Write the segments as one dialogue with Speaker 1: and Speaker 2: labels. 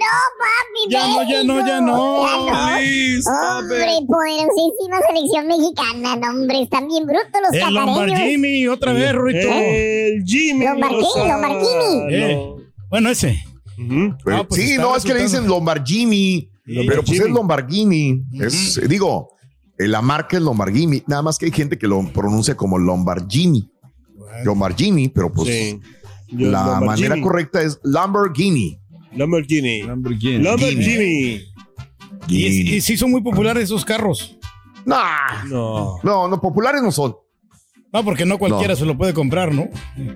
Speaker 1: No, papi,
Speaker 2: Ya no, ya no, ya no.
Speaker 1: Ya no.
Speaker 2: Please,
Speaker 1: hombre, poderosísima selección mexicana, no, hombre, están bien brutos los
Speaker 2: El
Speaker 1: catareños.
Speaker 2: Lombargini, otra vez, Ruito.
Speaker 3: El Jimmy.
Speaker 1: Lombargini,
Speaker 3: Lozano.
Speaker 1: Lombargini.
Speaker 2: Eh, Bueno, ese.
Speaker 4: Pues,
Speaker 2: pues
Speaker 4: sí, no, es que le dicen. Lombargini, pero pues es Lombargini. Es, eh, digo, eh, la marca es Lombargini, nada más que hay gente que lo pronuncia como Lombargini. Lombargini, pero pues
Speaker 3: Sí.
Speaker 4: La manera correcta es Lamborghini.
Speaker 3: Lamborghini.
Speaker 2: Lamborghini.
Speaker 3: Lamborghini.
Speaker 2: Y, y sí son muy populares esos carros.
Speaker 4: Nah,
Speaker 3: No.
Speaker 4: no, no, populares no son.
Speaker 2: No, porque no cualquiera
Speaker 4: No.
Speaker 2: se lo puede comprar, ¿no?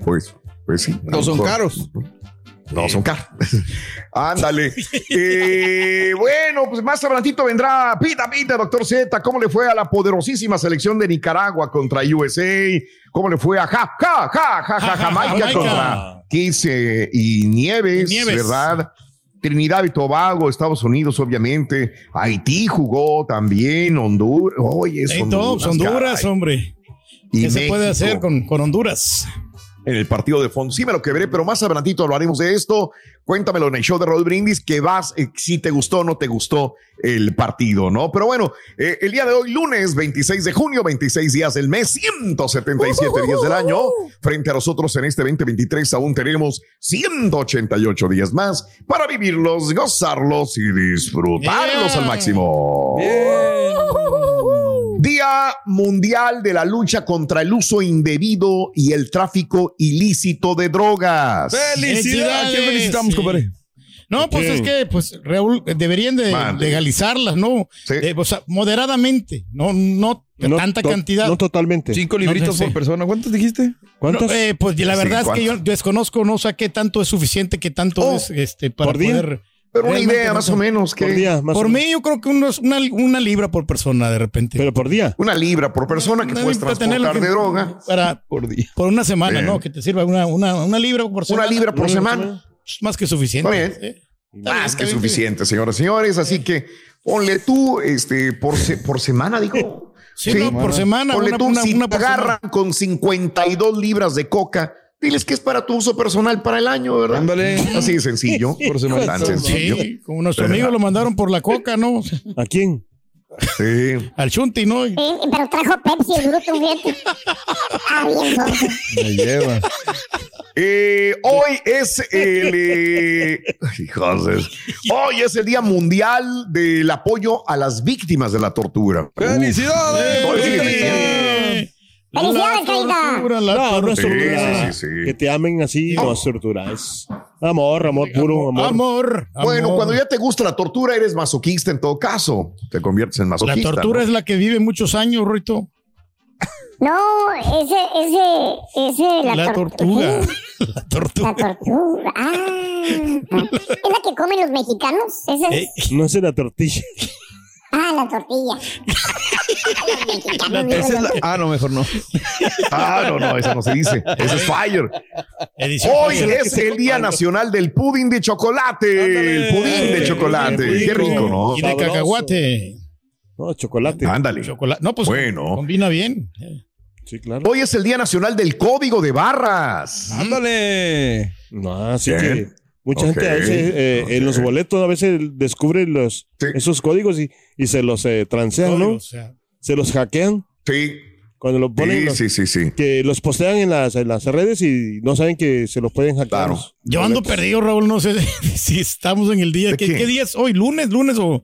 Speaker 4: Pues, pues sí.
Speaker 3: No son
Speaker 4: Por-
Speaker 3: caros.
Speaker 4: No son caros. Ándale. Eh, bueno, pues más adelantito vendrá Pita Pita, doctor Z. ¿Cómo le fue a la poderosísima selección de Nicaragua contra USA? ¿Cómo le fue a ja, ja, ja, ja, ja, Jamaica
Speaker 2: Jamaica.
Speaker 4: contra Kiss eh, y Nieves,
Speaker 2: Nieves.
Speaker 4: ¿verdad? Trinidad y Tobago, Estados Unidos, obviamente. Haití jugó también, Honduras. Oye,
Speaker 2: todos, Honduras,
Speaker 4: caray.
Speaker 2: hombre.
Speaker 4: Y
Speaker 2: ¿Qué se puede hacer con, con Honduras?
Speaker 4: En el partido de fondo. Sí me lo quebré, pero más adelantito hablaremos de esto. Cuéntamelo en el show de Raúl Brindis, que vas, eh, si te gustó o no te gustó el partido, ¿no? Pero bueno, eh, el día de hoy, lunes 26 de junio, 26 días del mes, 177 días del año. Frente a nosotros en este 2023 aún tenemos 188 días más para vivirlos, gozarlos y disfrutarlos al máximo. Día Mundial de la Lucha contra el Uso Indebido y el Tráfico Ilícito de Drogas.
Speaker 3: ¡Felicidades! ¿Qué felicitamos, compadre?
Speaker 2: No, pues es que pues Raúl, deberían de legalizarlas, ¿no?
Speaker 4: Sí.
Speaker 2: Eh, o sea, moderadamente, no, no
Speaker 3: No
Speaker 2: tanta
Speaker 3: to-
Speaker 2: cantidad.
Speaker 3: No totalmente.
Speaker 5: Cinco libritos
Speaker 2: sé.
Speaker 5: por persona. ¿Cuántos dijiste?
Speaker 3: ¿Cuántos?
Speaker 2: No, eh, pues la
Speaker 4: Sí,
Speaker 2: verdad es que yo desconozco, no sé qué tanto es suficiente, qué tanto
Speaker 4: Oh,
Speaker 2: es este para
Speaker 3: ¿por día?
Speaker 4: Pero una idea
Speaker 2: no
Speaker 4: más o menos que
Speaker 3: por día, más
Speaker 2: Por
Speaker 3: o menos.
Speaker 2: mí, yo creo que unos- una, una libra por persona de repente.
Speaker 3: Pero por día.
Speaker 4: una libra por persona que
Speaker 2: Una
Speaker 4: puedes transportar
Speaker 2: que-
Speaker 4: de droga.
Speaker 2: Para,
Speaker 5: Por día.
Speaker 2: por una semana,
Speaker 4: Bien.
Speaker 2: ¿no? Que te sirva una, una, una libra por semana.
Speaker 4: Una libra por semana.
Speaker 2: Más que suficiente.
Speaker 4: Está bien.
Speaker 2: ¿eh? Está
Speaker 4: Más
Speaker 2: bien,
Speaker 4: que
Speaker 2: bien,
Speaker 4: suficiente, señoras y señores. Así que ponle tú, este, por, se- por semana, digo.
Speaker 2: Sí, no, por semana.
Speaker 4: Ponle
Speaker 2: Una,
Speaker 4: tú,
Speaker 2: una,
Speaker 4: si
Speaker 2: una
Speaker 4: te agarran con 52 libras de coca, diles que es para tu uso personal para el año, ¿verdad?
Speaker 5: Ándale.
Speaker 4: Así de sencillo.
Speaker 5: Por semana.
Speaker 4: Tan sencillo.
Speaker 2: Sí, como nuestro amigo lo mandaron por la coca, ¿no?
Speaker 3: ¿A quién?
Speaker 4: Sí.
Speaker 2: Al Chunti, ¿no?
Speaker 1: Eh, pero trajo Pepsi el bruto, fíjate. Ah.
Speaker 5: Me lleva.
Speaker 4: Eh, hoy es el eh, hijos hoy es el Día Mundial del apoyo a las víctimas de la tortura.
Speaker 5: ¡Felicidades!
Speaker 4: Uf.
Speaker 2: Eh,
Speaker 1: Felicidades,
Speaker 2: la
Speaker 1: Carita.
Speaker 2: tortura, la
Speaker 3: No, no es
Speaker 4: Sí,
Speaker 3: tortura.
Speaker 4: sí, sí, sí.
Speaker 3: Que te amen así, no es tortura. Es amor, amor puro, amor.
Speaker 2: Amor.
Speaker 4: Bueno,
Speaker 2: amor.
Speaker 4: cuando ya te gusta la tortura, eres masoquista en todo caso. Te conviertes en
Speaker 2: La
Speaker 4: masoquista.
Speaker 2: tortura
Speaker 4: ¿no?
Speaker 2: es la que vive muchos años, Rito.
Speaker 1: No, ese, ese, ese, la,
Speaker 2: La
Speaker 1: tor-
Speaker 2: tortuga. La
Speaker 1: La
Speaker 2: tortuga.
Speaker 1: tortuga. Ah. ¿Es la que comen los mexicanos? Esa es-
Speaker 2: Eh,
Speaker 3: No es la tortilla.
Speaker 1: Ah, la tortilla.
Speaker 5: Esa es la- Ah, no, mejor no.
Speaker 4: Ah, no, no, esa no se dice. Ese es fire.
Speaker 2: edición
Speaker 4: Hoy es el Día Nacional del Pudín de Chocolate. El pudín de chocolate.
Speaker 2: Qué
Speaker 4: Qué rico, ¿no?
Speaker 2: Y de
Speaker 3: Sabroso.
Speaker 2: cacahuate.
Speaker 3: No, chocolate.
Speaker 4: Ándale.
Speaker 2: Chocolate. No, pues
Speaker 4: Bueno.
Speaker 2: combina bien.
Speaker 3: Sí, claro.
Speaker 4: Hoy es el Día Nacional del Código de Barras.
Speaker 5: Ándale.
Speaker 3: No, así
Speaker 4: Bien.
Speaker 3: que mucha gente a veces eh, en los boletos a veces descubre los,
Speaker 4: Sí.
Speaker 3: esos códigos y, y se los eh, transean, ¿no?
Speaker 2: O sea,
Speaker 3: Se los hackean
Speaker 4: Sí,
Speaker 3: cuando los ponen,
Speaker 4: sí,
Speaker 3: los-
Speaker 4: sí, sí, sí.
Speaker 3: que los postean en las, en las redes y no saben que se los pueden hackear.
Speaker 4: Claro.
Speaker 2: yo ando
Speaker 3: boletos.
Speaker 2: perdido, Raúl. No sé si estamos en el día.
Speaker 4: ¿De
Speaker 2: ¿Qué,
Speaker 4: qué?
Speaker 2: qué día es hoy? ¿Lunes? ¿Lunes o...?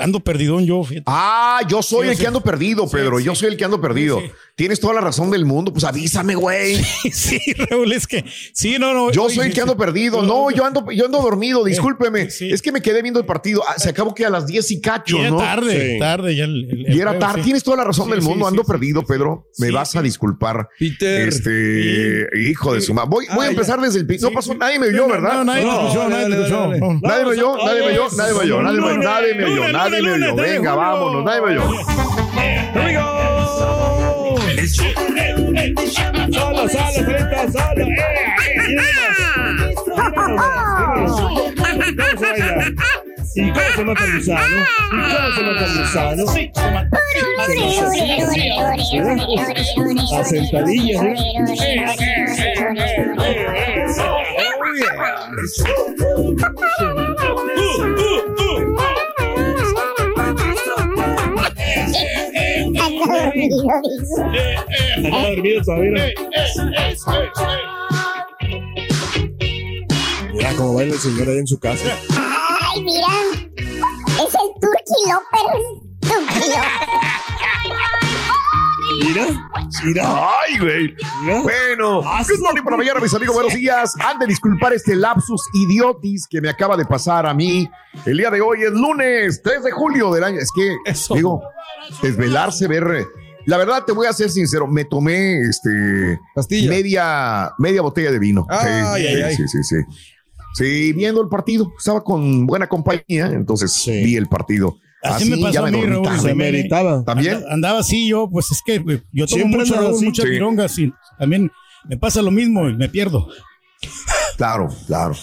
Speaker 2: Ando perdidón yo, fíjate.
Speaker 4: Ah, yo soy
Speaker 2: Sí,
Speaker 4: el
Speaker 2: sí.
Speaker 4: que ando perdido, Pedro.
Speaker 2: sí.
Speaker 4: Yo soy el que ando perdido.
Speaker 2: Sí, sí.
Speaker 4: Tienes toda la razón del mundo. Pues avísame, güey.
Speaker 2: Sí, Raúl, es que... Sí, no, no.
Speaker 4: Yo
Speaker 2: oye,
Speaker 4: soy el
Speaker 2: sí,
Speaker 4: que ando
Speaker 2: sí.
Speaker 4: perdido. No, yo ando, yo ando dormido. Discúlpeme.
Speaker 2: sí.
Speaker 4: Es que me quedé viendo el partido. Ah, se acabó que a las 10 y
Speaker 2: Y
Speaker 4: cacho,
Speaker 2: era
Speaker 4: ¿no?
Speaker 2: tarde,
Speaker 3: Sí.
Speaker 2: tarde ya el, el- el
Speaker 4: Y era
Speaker 2: juego,
Speaker 4: tarde.
Speaker 2: sí.
Speaker 4: Tienes toda la razón
Speaker 2: Sí,
Speaker 4: del
Speaker 2: sí,
Speaker 4: mundo.
Speaker 2: sí,
Speaker 4: Ando
Speaker 2: sí,
Speaker 4: perdido,
Speaker 2: sí,
Speaker 4: Pedro. Me
Speaker 2: sí,
Speaker 4: vas a
Speaker 2: sí.
Speaker 4: disculpar.
Speaker 5: Peter.
Speaker 4: Este, hijo de su madre. Voy, voy a
Speaker 2: Ah,
Speaker 4: empezar
Speaker 2: ya.
Speaker 4: desde el pi- No
Speaker 2: Sí,
Speaker 4: pasó,
Speaker 2: sí.
Speaker 4: nadie me oyó,
Speaker 2: No,
Speaker 4: ¿verdad?
Speaker 2: No, nadie
Speaker 5: No,
Speaker 2: te escuchó, nadie
Speaker 5: dale,
Speaker 2: escuchó.
Speaker 4: Nadie me oyó, nadie me oyó, nadie me oyó, nadie me oyó, nadie me oyó,
Speaker 2: Lunes,
Speaker 4: nadie me
Speaker 2: lunes,
Speaker 4: Venga, vámonos, nadie me
Speaker 3: Solo, solo, Frito, solo. Eh, eh. ¿Y cómo se mata el gusano? ¿Y cómo se mata el gusano? A sentadillas, ¿eh?
Speaker 1: Ando dormido.
Speaker 3: Anda dormido todavía. Mira cómo baila el señor ahí en su casa.
Speaker 1: Ay, mira. Es el Turkey. Turkey Loper.
Speaker 3: Mira, mira,
Speaker 4: Ay, güey.
Speaker 3: mira.
Speaker 4: Bueno, good morning por la mañana, mis amigos. Buenos días. Han de disculpar este lapsus idiotis que me acaba de pasar a mí. El día de hoy es lunes 3 de julio del año. Es que, digo, desvelarse, ver. La verdad, te voy a ser sincero. Me tomé este
Speaker 5: Pastilla.
Speaker 4: media, media botella de vino.
Speaker 5: Ay,
Speaker 4: sí,
Speaker 5: ay,
Speaker 4: sí,
Speaker 5: ay.
Speaker 4: sí, sí, sí. Sí, viendo el partido. Estaba con buena compañía, entonces
Speaker 3: Sí.
Speaker 4: vi el partido.
Speaker 2: Así me pasó a mí, Raúl.
Speaker 3: Se meritaba.
Speaker 4: También.
Speaker 2: Anda- Andaba así yo, pues es que yo tomo
Speaker 3: Siempre
Speaker 2: mucho, Raúl,
Speaker 3: así.
Speaker 2: muchas
Speaker 4: Sí.
Speaker 2: pirongas y también me pasa lo mismo y me pierdo.
Speaker 4: Claro, claro.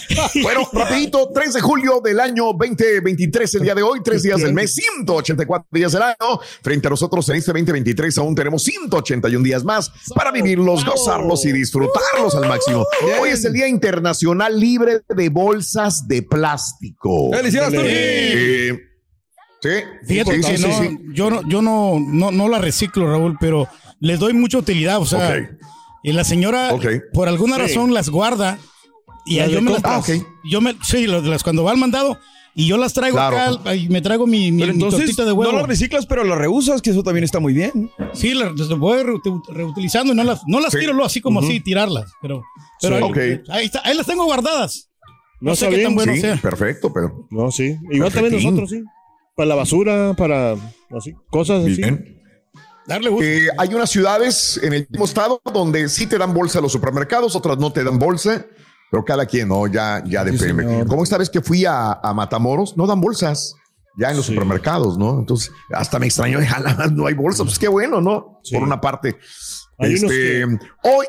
Speaker 4: Bueno, rapidito, 3 de julio del año 2023, el día de hoy, tres días del mes, 184 días del año. Frente a nosotros en este 2023 aún tenemos 181 días más para vivirlos, gozarlos y disfrutarlos al máximo. Hoy es el Día Internacional Libre de Bolsas de Plástico.
Speaker 5: ¡Felicidades,
Speaker 4: sí,
Speaker 2: Fíjate
Speaker 4: sí,
Speaker 2: que
Speaker 4: sí,
Speaker 2: no,
Speaker 4: sí, sí.
Speaker 2: yo no, yo no, no, no la reciclo, Raúl, pero les doy mucha utilidad. O sea, y la señora, por alguna
Speaker 3: Sí.
Speaker 2: razón, las guarda y
Speaker 3: Las
Speaker 2: yo me las.
Speaker 4: Ah, ok.
Speaker 2: yo me, sí, las, cuando va al mandado y yo las traigo
Speaker 4: Claro.
Speaker 2: acá y me traigo mi, mi, tortita de
Speaker 5: no
Speaker 2: huevo.
Speaker 5: las reciclas, pero las reusas, que eso también está muy bien.
Speaker 2: Sí, las, voy reu- reutilizando y no las, no las
Speaker 4: Sí.
Speaker 2: tiro luego así como así, tirarlas. Pero, pero
Speaker 3: Sí.
Speaker 2: ahí, está, ahí las tengo guardadas.
Speaker 3: No,
Speaker 2: No sé qué tan bueno
Speaker 4: Sí,
Speaker 2: sea.
Speaker 4: perfecto, pero
Speaker 3: No, sí. Igual también nosotros, sí. Para la basura, para así, cosas así.
Speaker 4: bien.
Speaker 2: Darle gusto.
Speaker 4: Eh, hay unas ciudades en el mismo estado donde sí te dan bolsa a los supermercados, otras no te dan bolsa, pero cada quien, ¿no? Ya, ya depende.
Speaker 3: señor.
Speaker 4: Como esta vez que fui a, a Matamoros, no dan bolsas ya en los
Speaker 3: Sí.
Speaker 4: supermercados, ¿no? Entonces, hasta me extrañó, jala, no hay bolsa, pues qué bueno, ¿no?
Speaker 3: Sí.
Speaker 4: Por una parte.
Speaker 3: Hay unos
Speaker 4: este, hoy,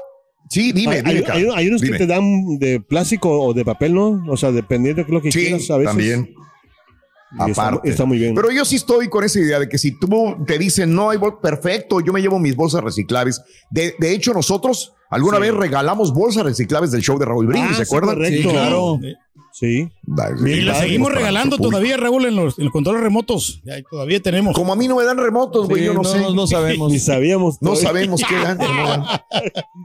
Speaker 4: sí, dime,
Speaker 3: hay,
Speaker 4: dime,
Speaker 3: hay- hay- hay unos
Speaker 4: dime.
Speaker 3: que te dan de plástico o de papel, ¿no? O sea, dependiendo de lo que
Speaker 4: Sí,
Speaker 3: quieras a veces.
Speaker 4: también.
Speaker 3: Está-
Speaker 4: Aparte.
Speaker 3: Está, muy bien.
Speaker 4: Pero yo sí estoy con esa idea de que si tú te dicen no hay bolsa, perfecto, yo me llevo mis bolsas reciclables. De, de hecho, nosotros alguna
Speaker 3: Sí.
Speaker 4: vez regalamos bolsas reciclables del show de Raúl Brindis,
Speaker 3: Ah,
Speaker 4: ¿se
Speaker 3: sí,
Speaker 4: acuerdan?
Speaker 3: correcto.
Speaker 5: Sí, claro.
Speaker 2: Eh,
Speaker 3: Sí.
Speaker 2: Y la seguimos regalando todavía, Raúl, en los, en los controles remotos. Ya, todavía tenemos.
Speaker 4: Como a mí no me dan remotos, güey,
Speaker 5: Sí,
Speaker 4: yo no,
Speaker 5: no,
Speaker 4: sé.
Speaker 5: no, sabemos.
Speaker 3: Ni sabíamos.
Speaker 4: No
Speaker 3: todavía.
Speaker 4: sabemos qué dan. no.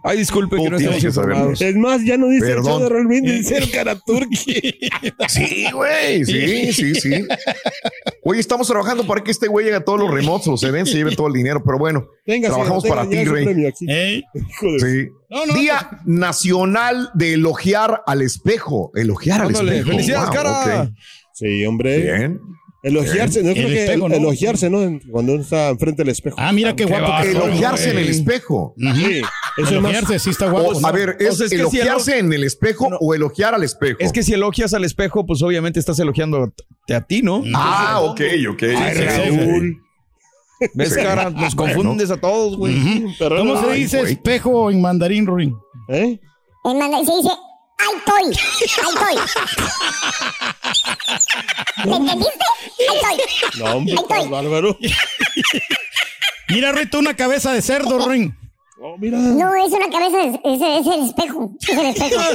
Speaker 5: Ay, disculpe que no estamos.
Speaker 3: Es más, ya no dice el
Speaker 4: Perdón.
Speaker 3: show de Raúl Brindis, dice el Karaturki.
Speaker 4: Sí, güey, sí, sí, sí. Oye, estamos trabajando para que este güey llegue a todos los remotos, se den, se lleve todo el dinero, pero bueno,
Speaker 3: Venga,
Speaker 4: trabajamos para ti, Rey.
Speaker 3: de-
Speaker 4: Sí.
Speaker 2: No, no,
Speaker 4: Día Nacional de Elogiar al Espejo. Elogiar al espejo.
Speaker 5: felicidades,
Speaker 4: Wow,
Speaker 5: cara.
Speaker 3: Sí, hombre.
Speaker 4: Bien.
Speaker 3: Elogiarse, no
Speaker 2: El
Speaker 3: creo que
Speaker 2: espejo, ¿no?
Speaker 3: elogiarse, ¿no? Cuando uno está enfrente del espejo.
Speaker 2: Ah, mira qué guapo. que
Speaker 4: Elogiarse en el espejo.
Speaker 3: Sí, eso es más.
Speaker 2: Elogiarse, sí está guapo.
Speaker 4: O, a ver, ¿es
Speaker 5: O sea, es que si
Speaker 4: elogiarse en el espejo
Speaker 5: No.
Speaker 4: o elogiar al espejo?
Speaker 5: Es que si elogias al espejo, pues obviamente estás elogiando a ti, ¿no?
Speaker 4: Ah, ok, ok.
Speaker 2: Ay,
Speaker 4: Sí, sí, sí.
Speaker 2: Raúl.
Speaker 5: ¿Ves,
Speaker 4: Sí.
Speaker 5: cara? Nos
Speaker 4: bueno.
Speaker 5: confundes a todos, güey.
Speaker 2: ¿Cómo
Speaker 3: no,
Speaker 2: se
Speaker 4: ay,
Speaker 2: dice espejo en mandarín, Ruin?
Speaker 3: ¿Eh?
Speaker 1: En manda- se dice, ¡ay, estoy! ¡Ay! ¿Me entendiste? ¡Ay, estoy!
Speaker 3: No, hombre,
Speaker 1: estoy.
Speaker 3: estás bárbaro.
Speaker 2: Mira, Rito, una cabeza de cerdo, Ruin.
Speaker 3: Oh, mira.
Speaker 1: No, es una cabeza, es, es- es el espejo. Es el espejo.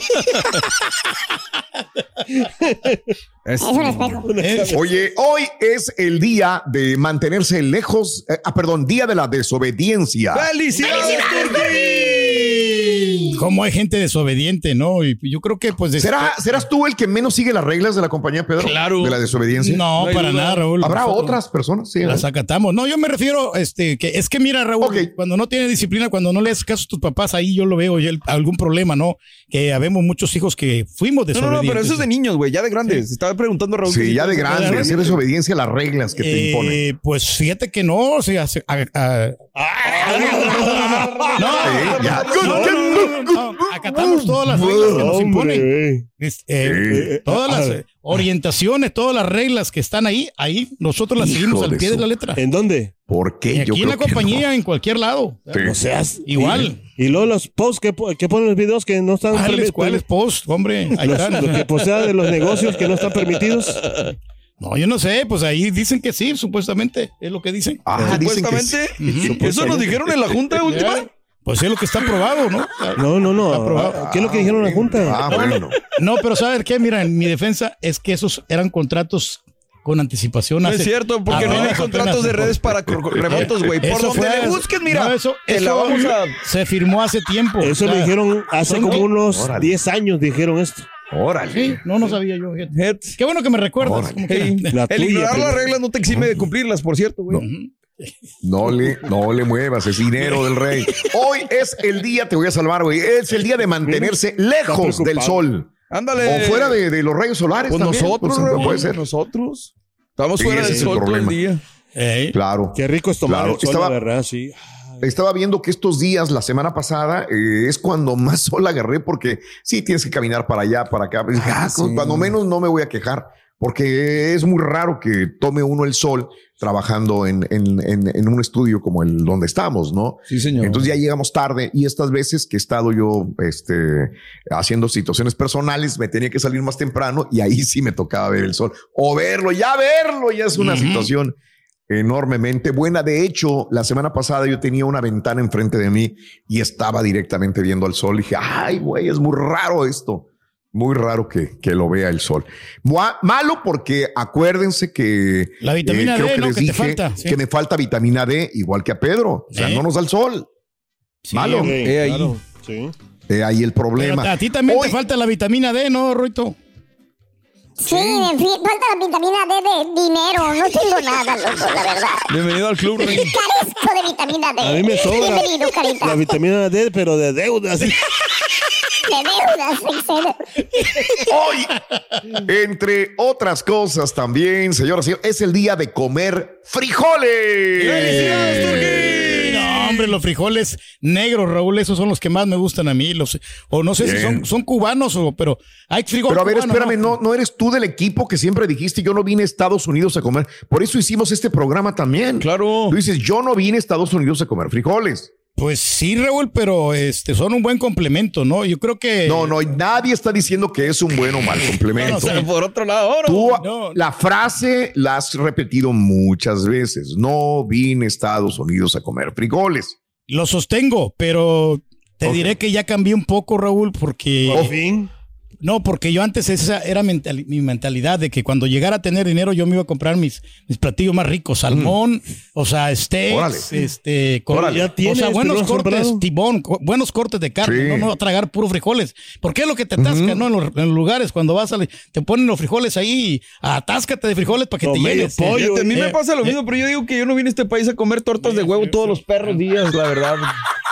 Speaker 5: Es-
Speaker 1: Es un espejo.
Speaker 4: Oye, hoy es el día de mantenerse lejos, eh, ah, perdón, día de la desobediencia.
Speaker 5: ¡Felicidades,
Speaker 2: Como hay gente desobediente, ¿no? Y yo creo que, pues.
Speaker 4: ¿Será, ¿Serás tú el que menos sigue las reglas de la compañía, Pedro?
Speaker 5: Claro.
Speaker 4: De la desobediencia.
Speaker 2: No,
Speaker 5: No
Speaker 2: para
Speaker 5: duda.
Speaker 2: nada, Raúl.
Speaker 4: ¿Habrá
Speaker 2: Nosotros
Speaker 4: otras personas? Sí.
Speaker 2: Las acatamos. No, yo me refiero, este, que es que mira, Raúl, cuando no tienes disciplina, cuando no le haces caso a tus papás, ahí yo lo veo, ya el- algún problema, ¿no? Que habemos muchos hijos que fuimos
Speaker 5: No, no,
Speaker 2: desobedientes.
Speaker 5: no, pero eso es de niños, güey, ya de grandes. Estaba preguntando a Raúl.
Speaker 4: Sí, ya de grande,
Speaker 2: Realmente.
Speaker 4: hacer desobediencia a las reglas que te
Speaker 2: Eh,
Speaker 4: imponen.
Speaker 2: Pues fíjate que no, o sea, se- a- a- no,
Speaker 4: Sí, ya.
Speaker 2: No, no, no, no, acatamos todas las reglas que nos imponen. Eh, todas las eh, orientaciones, todas las reglas que están ahí, ahí nosotros las
Speaker 4: Hijo
Speaker 2: seguimos al pie de la letra.
Speaker 3: ¿En dónde?
Speaker 4: ¿Por qué?
Speaker 2: Y aquí en la compañía, en cualquier lado.
Speaker 4: Sí.
Speaker 3: No seas.
Speaker 2: Igual.
Speaker 3: Y luego los posts que, que ponen los videos que no están
Speaker 2: ¿Cuáles,
Speaker 3: permitidos.
Speaker 2: cuáles post, hombre? Ahí
Speaker 3: Los,
Speaker 2: están.
Speaker 3: lo que posea de los negocios que no están permitidos.
Speaker 2: No, yo no sé, pues ahí dicen que sí, supuestamente, es lo que dicen.
Speaker 4: Ah, dicen que sí.
Speaker 5: Supuestamente. Eso nos dijeron en la junta última.
Speaker 2: Pues es lo que está aprobado, ¿no?
Speaker 3: No, no, no.
Speaker 2: aprobado.
Speaker 3: ¿Qué es lo que dijeron la Junta?
Speaker 4: Ah, bueno.
Speaker 2: No, pero ¿sabes qué? Mira, en mi defensa es que esos eran contratos con anticipación.
Speaker 5: No
Speaker 2: hace-
Speaker 5: es cierto, porque no hay
Speaker 2: apenas,
Speaker 5: contratos de redes para remotos, güey. Por
Speaker 2: Eso
Speaker 5: donde
Speaker 2: fue
Speaker 5: le busques, mira.
Speaker 2: no, eso,
Speaker 5: la vamos a.
Speaker 2: se firmó hace tiempo.
Speaker 3: Eso
Speaker 2: O sea,
Speaker 3: lo dijeron hace como unos
Speaker 4: Órale.
Speaker 3: 10 años, dijeron esto.
Speaker 4: Órale.
Speaker 2: Sí, no, no sabía yo. Qué bueno que me recuerdas.
Speaker 5: Hey, el
Speaker 3: tuya,
Speaker 5: ignorar las reglas no te exime de cumplirlas, por cierto, güey.
Speaker 4: No le, no le muevas, es dinero del rey. Hoy es el día, te voy a salvar, güey. Es el día de mantenerse lejos del sol.
Speaker 5: Ándale.
Speaker 4: O fuera de, de los rayos solares.
Speaker 5: Pues
Speaker 4: también.
Speaker 5: nosotros,
Speaker 4: Pues,
Speaker 5: Raúl,
Speaker 4: puede ser.
Speaker 5: nosotros. Estamos
Speaker 4: Sí,
Speaker 5: fuera del sol todo el día.
Speaker 2: Ey.
Speaker 4: Claro.
Speaker 3: Qué rico es tomar
Speaker 4: Claro,
Speaker 3: el sol,
Speaker 4: estaba-
Speaker 3: la verdad, sí.
Speaker 4: Estaba viendo que estos días, la semana pasada, eh, es cuando más sol agarré porque sí tienes que caminar para allá, para acá. Ah,
Speaker 5: sí.
Speaker 4: Cuando menos no me voy a quejar porque es muy raro que tome uno el sol trabajando en, en- en- en un estudio como el donde estamos, ¿no?
Speaker 5: Sí, señor.
Speaker 4: Entonces ya llegamos tarde y estas veces que he estado yo este, haciendo situaciones personales, me tenía que salir más temprano y ahí sí me tocaba ver el sol o verlo, ya verlo, ya es una
Speaker 2: Ujú.
Speaker 4: situación enormemente buena. De hecho, la semana pasada yo tenía una ventana enfrente de mí y estaba directamente viendo al sol. Y dije, ay, güey, es muy raro esto. Muy raro que, que lo vea el sol. Mua- Malo porque acuérdense que eh,
Speaker 2: La vitamina
Speaker 4: creo
Speaker 2: D,
Speaker 4: que
Speaker 2: ¿no?
Speaker 4: les
Speaker 2: Que
Speaker 4: dije
Speaker 2: falta, sí.
Speaker 4: que me falta vitamina D, igual que a Pedro. O sea,
Speaker 2: ¿Eh?
Speaker 4: no nos da el sol.
Speaker 2: Sí,
Speaker 4: Malo.
Speaker 5: Ahí.
Speaker 3: claro, sí.
Speaker 4: Eh, ahí el
Speaker 2: Pero
Speaker 4: problema.
Speaker 2: a ti también
Speaker 4: Hoy-
Speaker 2: te falta la vitamina D, ¿no, Roito?
Speaker 1: Sí, me falta la vitamina D de dinero. No tengo nada, loco, la verdad.
Speaker 5: Bienvenido al club, Rey.
Speaker 1: Carezco de vitamina D.
Speaker 3: A mí me sobra
Speaker 1: Bienvenido, carita.
Speaker 3: la vitamina D, pero de deudas.
Speaker 4: Hoy, entre otras cosas también, señoras y señores, es el día de comer frijoles.
Speaker 2: No, hombre, los frijoles negros, Raúl, esos son los que más me gustan a mí. Los, o no sé si son, son cubanos o, pero hay frijoles.
Speaker 4: Pero a ver,
Speaker 2: cubanos,
Speaker 4: espérame, no, no eres tú del equipo que siempre dijiste yo no vine a Estados Unidos a comer. Por eso hicimos este programa también.
Speaker 5: Claro.
Speaker 4: Tú dices, yo no vine a Estados Unidos a comer frijoles.
Speaker 2: Pues sí, Raúl, pero este son un buen complemento, ¿no? Yo creo que.
Speaker 4: No, no, nadie está diciendo que es un buen o mal complemento.
Speaker 2: No, no, o sea,
Speaker 5: Por otro lado, ahora.
Speaker 4: Tú
Speaker 2: no.
Speaker 4: la frase la has repetido muchas veces. No vine a Estados Unidos a comer frijoles.
Speaker 2: Lo sostengo, pero te diré que ya cambié un poco, Raúl, porque.
Speaker 3: Por fin.
Speaker 2: No, porque yo antes esa era mental- mi mentalidad de que cuando llegara a tener dinero yo me iba a comprar mis, mis platillos más ricos, salmón, o sea, steaks,
Speaker 4: Mm.
Speaker 2: Este, con-.
Speaker 3: Ya
Speaker 2: o
Speaker 3: tienes,
Speaker 2: sea,
Speaker 3: pero
Speaker 2: buenos
Speaker 3: no
Speaker 2: cortes,
Speaker 3: comprado.
Speaker 2: tibón, co- buenos cortes de carne,
Speaker 4: Sí.
Speaker 2: no, no a tragar puro frijoles. Porque es lo que te atasca, ¿no? En los, en los lugares cuando vas a te ponen los frijoles ahí, atáscate de frijoles para que
Speaker 3: O
Speaker 2: te llenes.
Speaker 3: pollo,
Speaker 5: Fíjate, a mí
Speaker 2: Eh,
Speaker 5: me pasa lo
Speaker 2: eh,
Speaker 5: mismo, pero yo digo que yo no vine a este país a comer tortas de huevo todos los perros días, la verdad.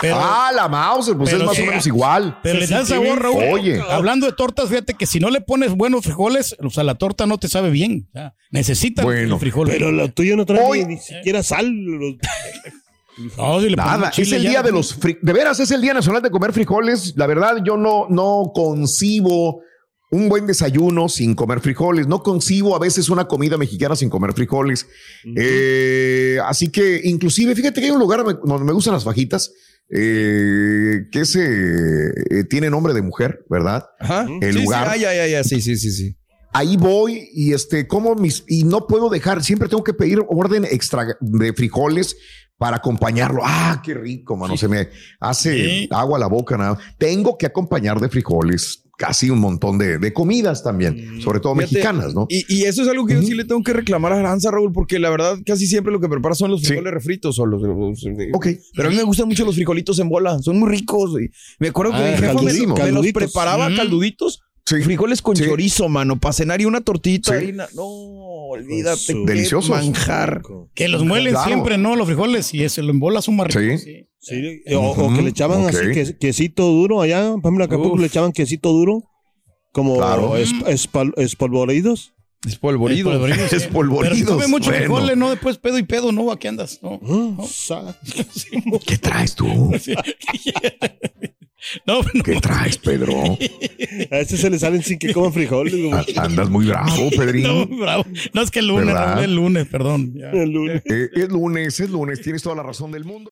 Speaker 2: Pero,
Speaker 4: ah, la Mauser, pues
Speaker 2: pero
Speaker 4: es más
Speaker 2: sí,
Speaker 4: o menos igual.
Speaker 2: Pero le dan sabor, Raúl.
Speaker 4: Oye.
Speaker 2: Hablando de tortas, fíjate que si no le pones buenos frijoles, o sea, la torta no te sabe bien. O sea, necesita
Speaker 4: Bueno,
Speaker 2: los frijoles.
Speaker 3: Pero lo tuyo no trae
Speaker 4: Hoy-
Speaker 3: ni, siquiera sal. Los-
Speaker 2: No, si le
Speaker 4: Nada, es el
Speaker 2: ya,
Speaker 4: día de los fri- de veras es el día nacional de comer frijoles. La verdad yo no no concibo un buen desayuno sin comer frijoles, no concibo a veces una comida mexicana sin comer frijoles. Eh, así que inclusive fíjate que hay un lugar donde me gustan las fajitas eh, que ese eh, tiene nombre de mujer, ¿verdad?
Speaker 5: Ajá.
Speaker 4: El
Speaker 5: Sí, sí,
Speaker 4: lugar.
Speaker 5: ah, ya, ya, ya, sí, sí, sí, sí.
Speaker 4: Ahí voy y este como mis y no puedo dejar, siempre tengo que pedir orden extra de frijoles para acompañarlo. Ah, qué rico, mano. Se me hace
Speaker 2: Sí.
Speaker 4: agua a la boca. Nada. Tengo que acompañar de frijoles casi un montón de, de comidas también, sobre todo
Speaker 5: Fíjate,
Speaker 4: mexicanas, ¿no?
Speaker 5: Y, y eso es algo que yo sí le tengo que reclamar a Aranza, Raúl, porque la verdad casi siempre lo que prepara son los
Speaker 4: Sí.
Speaker 5: frijoles refritos o los, los-
Speaker 4: Ok.
Speaker 5: Pero a mí me gustan mucho los frijolitos en bola, son muy ricos. y me acuerdo que
Speaker 3: Ah,
Speaker 5: mi jefa me,
Speaker 4: caldudísimos.
Speaker 5: me los
Speaker 3: Calduditos.
Speaker 5: preparaba
Speaker 2: Mm.
Speaker 5: calduditos,
Speaker 4: Sí.
Speaker 5: frijoles con
Speaker 4: Sí.
Speaker 5: chorizo, mano, para cenar y una tortita
Speaker 4: Sí.
Speaker 5: harina. No, olvídate.
Speaker 4: Deliciosos.
Speaker 5: manjar.
Speaker 2: Que los muelen
Speaker 4: Claro.
Speaker 2: siempre, ¿no? Los frijoles y eso, lo en bolas son más ricos.
Speaker 4: Sí.
Speaker 3: o, o que le echaban así que- quesito duro allá. Por ejemplo, Acapulco
Speaker 5: Uf.
Speaker 3: le echaban quesito duro. Como
Speaker 4: Claro.
Speaker 3: es- espal- espolvoreídos.
Speaker 5: Es polvorido.
Speaker 2: Polvoridos, sí. Pero come mucho
Speaker 4: bueno.
Speaker 2: frijoles, ¿no? Después pedo y pedo, ¿no? Aquí andas, ¿no?
Speaker 3: Mm, sa-
Speaker 4: ¿Qué traes tú?
Speaker 2: No, no.
Speaker 4: ¿Qué traes, Pedro?
Speaker 3: A este se le salen sin que coman frijoles.
Speaker 4: A- Andas muy bravo,
Speaker 2: No,
Speaker 4: Pedrín.
Speaker 2: bravo. No, es que el lunes, el lunes, perdón. ya.
Speaker 3: El lunes.
Speaker 4: Eh, es lunes, es lunes, tienes toda la razón del mundo.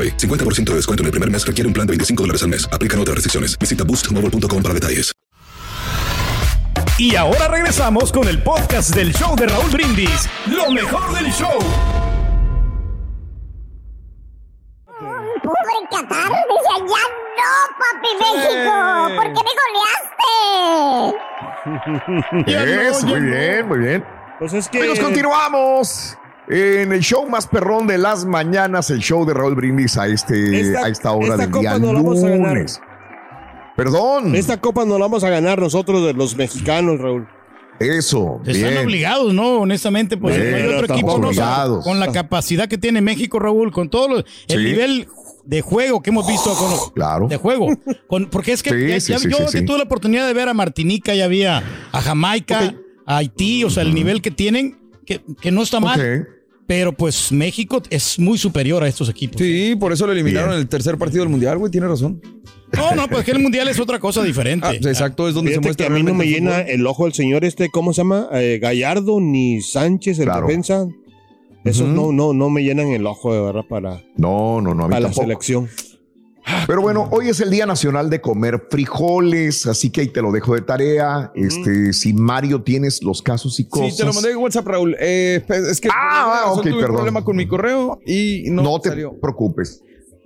Speaker 6: AroPay. 50% de descuento en el primer mes requiere un plan de 25 dólares al mes. Aplican otras restricciones. Visita boostmobile.com para detalles.
Speaker 7: Y ahora regresamos con el podcast del show de Raúl Brindis. Lo mejor del show.
Speaker 1: Pobre Qatar, decía, ya no, papi México, ¿por qué me goleaste?
Speaker 4: Eso, muy bien, muy bien.
Speaker 3: Pues es que.
Speaker 4: Amigos, continuamos en el show más perrón de las mañanas, el show de Raúl Brindis a, este,
Speaker 3: Esta-
Speaker 4: a esta hora
Speaker 3: esta
Speaker 4: del
Speaker 3: copa
Speaker 4: día
Speaker 3: no la vamos a ganar.
Speaker 4: lunes. Perdón.
Speaker 3: Esta copa no la vamos a ganar nosotros, de los mexicanos, Raúl.
Speaker 4: Eso,
Speaker 2: Están
Speaker 4: bien.
Speaker 2: obligados, ¿no? Honestamente, pues
Speaker 4: Bien,
Speaker 2: hay otro equipo ¿no?
Speaker 4: obligados.
Speaker 2: con la capacidad que tiene México, Raúl, con todo lo- el
Speaker 4: Sí.
Speaker 2: nivel de juego que hemos visto con los-
Speaker 4: Claro.
Speaker 2: de juego. Con, porque es que
Speaker 4: Sí,
Speaker 2: ya-
Speaker 4: sí,
Speaker 2: ya-
Speaker 4: sí,
Speaker 2: yo
Speaker 4: sí,
Speaker 2: que
Speaker 4: sí.
Speaker 2: tuve la oportunidad de ver a Martinica, ya había a Jamaica, a Haití, o sea, el nivel que tienen, que, que no está mal.
Speaker 4: Ok.
Speaker 2: Pero pues México es muy superior a estos equipos.
Speaker 5: Sí, por eso lo eliminaron en el tercer partido del mundial, güey, tiene razón.
Speaker 2: No, no, pues que el mundial es otra cosa diferente.
Speaker 5: Ah, exacto, es donde se muestra
Speaker 3: que a mí no me
Speaker 5: el
Speaker 3: llena el ojo el señor este, ¿cómo se llama? Eh, Gallardo ni Sánchez, el
Speaker 4: Claro.
Speaker 3: defensa. Esos
Speaker 4: Ujú.
Speaker 3: no, no, no me llenan el ojo de verdad para,
Speaker 4: No, no, no, a mí
Speaker 3: para la selección.
Speaker 4: Pero bueno, hoy es el Día Nacional de Comer Frijoles, así que ahí te lo dejo de tarea. Este, si Mario tienes los casos y cosas.
Speaker 5: Sí, te lo mandé en WhatsApp, Raúl. Eh, pues, es que
Speaker 4: Ah, ah, ok,
Speaker 5: tuve un
Speaker 4: perdón.
Speaker 5: problema con mi correo y no,
Speaker 4: No te
Speaker 5: salió.
Speaker 4: preocupes.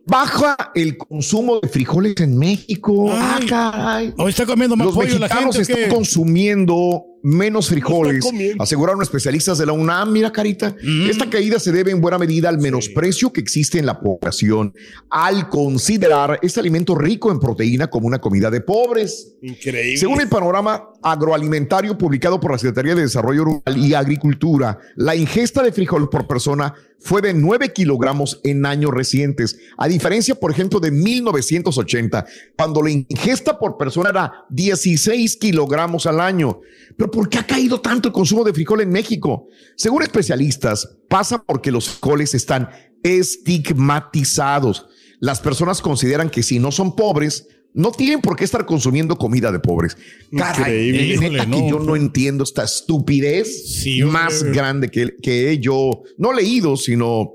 Speaker 4: Baja el consumo de frijoles en México.
Speaker 2: Ay.
Speaker 4: Ah, caray.
Speaker 2: Hoy está comiendo más
Speaker 4: Los
Speaker 2: pollo la gente. ¿o
Speaker 4: están consumiendo menos frijoles, aseguraron especialistas de la UNAM. Mira, Carita, esta caída se debe en buena medida al menosprecio que existe en la población al considerar este alimento rico en proteína como una comida de pobres.
Speaker 5: Increíble.
Speaker 4: Según el panorama agroalimentario publicado por la Secretaría de Desarrollo Rural y Agricultura, la ingesta de frijol por persona fue de 9 kilogramos en años recientes, a diferencia, por ejemplo, de 1980, cuando la ingesta por persona era 16 kilogramos al año. Pero ¿por qué ha caído tanto el consumo de frijol en México? Según especialistas, pasa porque los frijoles están estigmatizados. Las personas consideran que si no son pobres, no tienen por qué estar consumiendo comida de pobres. Caray,
Speaker 2: Increíble.
Speaker 4: neta que yo no entiendo esta estupidez
Speaker 2: Sí, hombre.
Speaker 4: más grande que, que yo no he leído, sino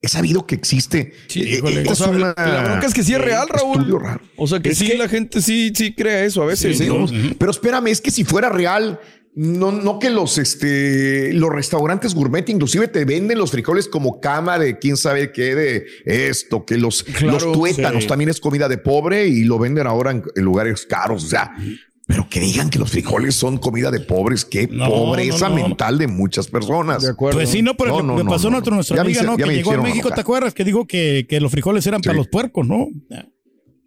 Speaker 4: he sabido que existe.
Speaker 2: Sí,
Speaker 4: Eh,
Speaker 5: O sea,
Speaker 4: una-
Speaker 5: la bronca es que sí es real, Raúl. O sea, que
Speaker 4: Es
Speaker 5: sí,
Speaker 4: que-
Speaker 5: la gente sí, sí cree eso a veces.
Speaker 4: Sí,
Speaker 5: ¿no?
Speaker 4: ¿no? Pero espérame, es que si fuera real, no, no que los, este, los restaurantes gourmet inclusive te venden los frijoles como cama de quién sabe qué de esto, que los,
Speaker 5: Claro,
Speaker 4: los tuétanos
Speaker 5: sí.
Speaker 4: también es comida de pobre y lo venden ahora en, en lugares caros. O sea, pero que digan que los frijoles son comida de pobres, qué
Speaker 2: No,
Speaker 4: pobreza
Speaker 2: no, no.
Speaker 4: mental de muchas personas.
Speaker 5: De acuerdo.
Speaker 2: Pues sí, no, pero
Speaker 4: no,
Speaker 2: pasó nuestra,
Speaker 4: no.
Speaker 2: nuestra
Speaker 4: me
Speaker 2: amiga, ¿no? Que
Speaker 4: me
Speaker 2: llegó a México,
Speaker 4: enojar.
Speaker 2: ¿te acuerdas? Que dijo que, que los frijoles eran para los puercos, ¿no?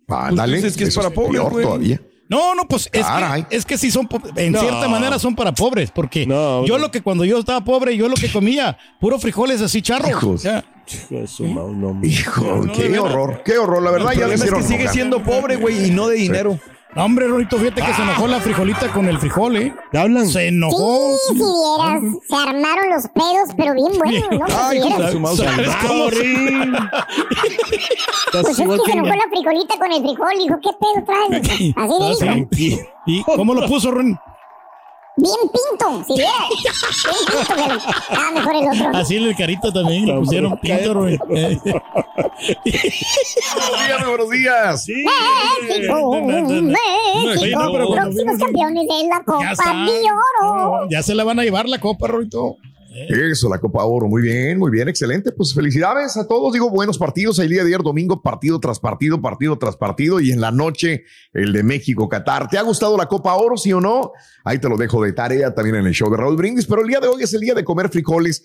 Speaker 4: Ándale,
Speaker 5: dices que es
Speaker 4: eso
Speaker 5: para pobres,
Speaker 4: peor
Speaker 5: güey.
Speaker 4: todavía.
Speaker 2: No, no, pues es
Speaker 4: Caray.
Speaker 2: que, es que sí son, en
Speaker 5: No.
Speaker 2: cierta manera son para pobres, porque
Speaker 5: No,
Speaker 2: yo
Speaker 5: no.
Speaker 2: lo que cuando yo estaba pobre, yo lo que comía, puro frijoles así charros.
Speaker 4: Hijos.
Speaker 2: Ya.
Speaker 5: Hijo
Speaker 4: qué horror, qué horror. La verdad,
Speaker 5: El
Speaker 4: ya
Speaker 5: es que sigue siendo pobre, güey, y no de dinero.
Speaker 2: No, hombre, Rorito, fíjate que se enojó la frijolita con el frijol, ¿eh?
Speaker 5: ¿Te hablan?
Speaker 2: Se
Speaker 1: Sí,
Speaker 2: enojó.
Speaker 1: si vieras, se armaron los pedos, pero bien buenos, ¿no?
Speaker 5: Ay, de
Speaker 1: vieras.
Speaker 5: su mouse.
Speaker 2: ¿Sabes cómo?
Speaker 5: Rin.
Speaker 1: Pues es que se enojó la frijolita con el frijol, dijo, ¿qué pedo traes? Así
Speaker 2: Ah,
Speaker 1: dijo.
Speaker 2: sí. ¿Y cómo lo puso, Ron?
Speaker 1: Bien pinto, si vieras. Bien pinto, pero ah, mejor el otro.
Speaker 2: Así en el carito también le pusieron pinto. Eh.
Speaker 4: Buenos días, buenos días.
Speaker 1: México, México,
Speaker 2: pero-
Speaker 1: próximos campeones de la Copa de Oro.
Speaker 2: Ya se la van a llevar la copa, Rorito.
Speaker 4: Eso, la Copa Oro. Muy bien, muy bien, excelente. Pues felicidades a todos. Digo, buenos partidos. El día de ayer, domingo, partido tras partido, partido tras partido. Y en la noche, el de México-Qatar. ¿Te ha gustado la Copa Oro, sí o no? Ahí te lo dejo de tarea también en el show de Raúl Brindis. Pero el día de hoy es el día de comer frijoles.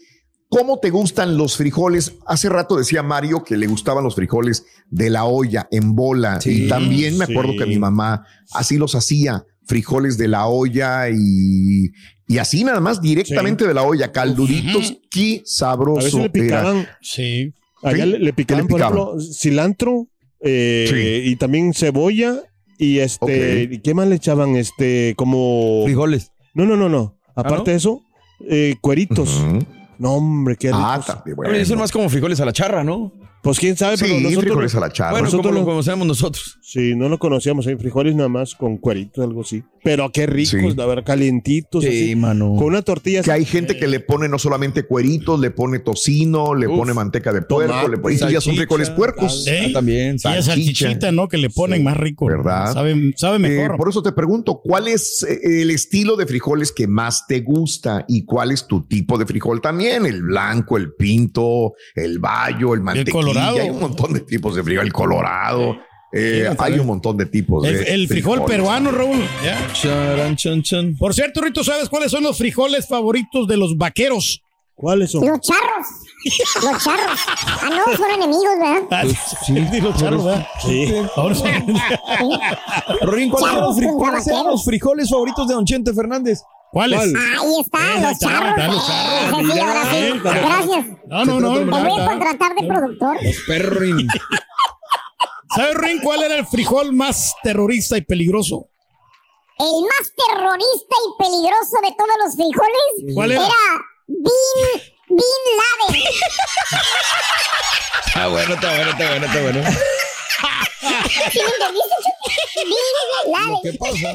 Speaker 4: ¿Cómo te gustan los frijoles? Hace rato decía Mario que le gustaban los frijoles de la olla en bola.
Speaker 5: Sí,
Speaker 4: y también me
Speaker 5: sí.
Speaker 4: acuerdo que mi mamá así los hacía. Frijoles de la olla y, y así nada más directamente de la olla. Calduditos, qué
Speaker 5: A
Speaker 4: sabroso
Speaker 5: veces le
Speaker 4: era.
Speaker 5: picaban,
Speaker 2: Sí.
Speaker 5: allá
Speaker 4: Sí,
Speaker 5: le, le picaban,
Speaker 4: ¿qué le
Speaker 5: por
Speaker 4: picaban?
Speaker 5: ejemplo, cilantro eh,
Speaker 4: Sí.
Speaker 5: y también cebolla y este,
Speaker 4: Ok.
Speaker 5: ¿y ¿qué más le echaban? Este, como...
Speaker 8: Frijoles.
Speaker 5: No, no, no, no. Aparte
Speaker 8: no?
Speaker 5: de eso, eh, cueritos. No, hombre, qué
Speaker 4: Ah,
Speaker 5: ricos.
Speaker 4: también,
Speaker 8: Bueno, son más como frijoles a la charra, ¿no?
Speaker 5: Pues quién sabe, pero
Speaker 4: Sí,
Speaker 5: nosotros...
Speaker 4: frijoles a la charra.
Speaker 8: Bueno,
Speaker 5: nosotros
Speaker 8: lo conocemos nosotros.
Speaker 5: Sí, no lo conocíamos, hay frijoles nada más con cueritos, algo así. Pero qué ricos,
Speaker 4: Sí.
Speaker 5: la verdad, calientitos. así,
Speaker 8: mano.
Speaker 5: Con una tortilla
Speaker 4: que
Speaker 5: así.
Speaker 4: hay gente que le pone no solamente cueritos, le pone tocino, le
Speaker 5: Uf,
Speaker 4: pone manteca de puerco,
Speaker 5: tomate,
Speaker 4: le pone, y ya son frijoles puercos.
Speaker 2: Sí.
Speaker 8: Ah, también.
Speaker 2: Y salchichita, ¿no? Que le ponen más rico.
Speaker 4: ¿Verdad?
Speaker 2: Sabe, sabe
Speaker 4: Eh,
Speaker 2: mejor.
Speaker 4: por eso te pregunto, ¿cuál es eh, el estilo de frijoles que más te gusta y cuál es tu tipo de frijol también? El blanco, el pinto, el bayo, el mantequilla.
Speaker 2: Colorado.
Speaker 4: Hay un montón de tipos de frijol, el colorado. Eh,
Speaker 2: Sí,
Speaker 4: hay un montón de tipos.
Speaker 2: el,
Speaker 4: de
Speaker 2: el frijol
Speaker 4: frijoles.
Speaker 2: peruano, Raúl. Ya.
Speaker 8: Charan, chan, chan.
Speaker 2: Por cierto, Rito, ¿sabes cuáles son los frijoles favoritos de los vaqueros?
Speaker 5: ¿Cuáles son?
Speaker 1: Los charros. Los charros. Ah, no, son enemigos, ¿verdad?
Speaker 2: Ah, sí, los charros, ¿verdad?
Speaker 5: Sí.
Speaker 2: Ahora son-
Speaker 8: ¿cuáles son los frijoles favoritos de Don Chente Fernández?
Speaker 2: ¿Cuáles?
Speaker 5: ¿Cuál?
Speaker 1: Ahí está,
Speaker 2: Eh, ahí
Speaker 1: los
Speaker 2: está,
Speaker 1: charros.
Speaker 2: los charros.
Speaker 1: Eh, sí, ahora sí. Gracias.
Speaker 2: No, no, no.
Speaker 1: Te voy a
Speaker 2: está.
Speaker 1: contratar de productor.
Speaker 8: Perrin.
Speaker 2: ¿Sabes, Rin, cuál era el frijol más terrorista y peligroso?
Speaker 1: El más terrorista y peligroso de todos los frijoles
Speaker 2: ¿Cuál era?
Speaker 1: Bin, Bin Laden.
Speaker 8: Ah, bueno, está bueno, está bueno, está bueno.
Speaker 1: ¿Sí me entendiste? Bin Laden.
Speaker 8: ¿Qué pasa?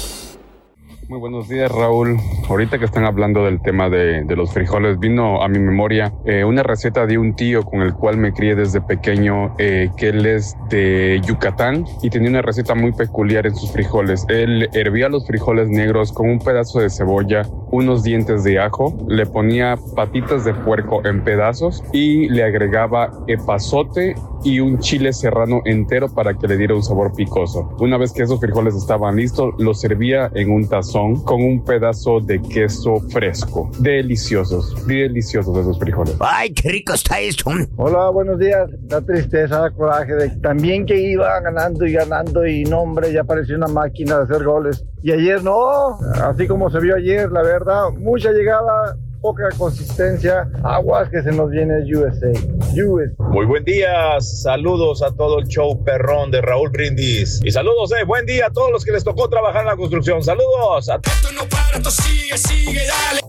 Speaker 9: Muy buenos días, Raúl. Ahorita que están hablando del tema de, de los frijoles, vino a mi memoria eh, una receta de un tío con el cual me crié desde pequeño, eh, que él es de Yucatán y tenía una receta muy peculiar en sus frijoles. Él hervía los frijoles negros con un pedazo de cebolla, unos dientes de ajo, le ponía patitas de puerco en pedazos y le agregaba epazote y un chile serrano entero para que le diera un sabor picoso. Una vez que esos frijoles estaban listos, los servía en un tazón con un pedazo de queso fresco. Deliciosos, deliciosos esos frijoles.
Speaker 10: ¡Ay, qué rico está esto!
Speaker 11: Hola, buenos días. Da tristeza, da coraje de también que iba ganando y ganando y no, hombre, ya parecía una máquina de hacer goles. Y ayer no, así como se vio ayer, la verdad, mucha llegada, poca consistencia, aguas que se nos viene USA. USA.
Speaker 12: Muy buen día, saludos a todo el show perrón de Raúl Brindis. Y saludos, eh, buen día a todos los que les tocó trabajar en la construcción. Saludos. A no para, sigue, sigue, dale.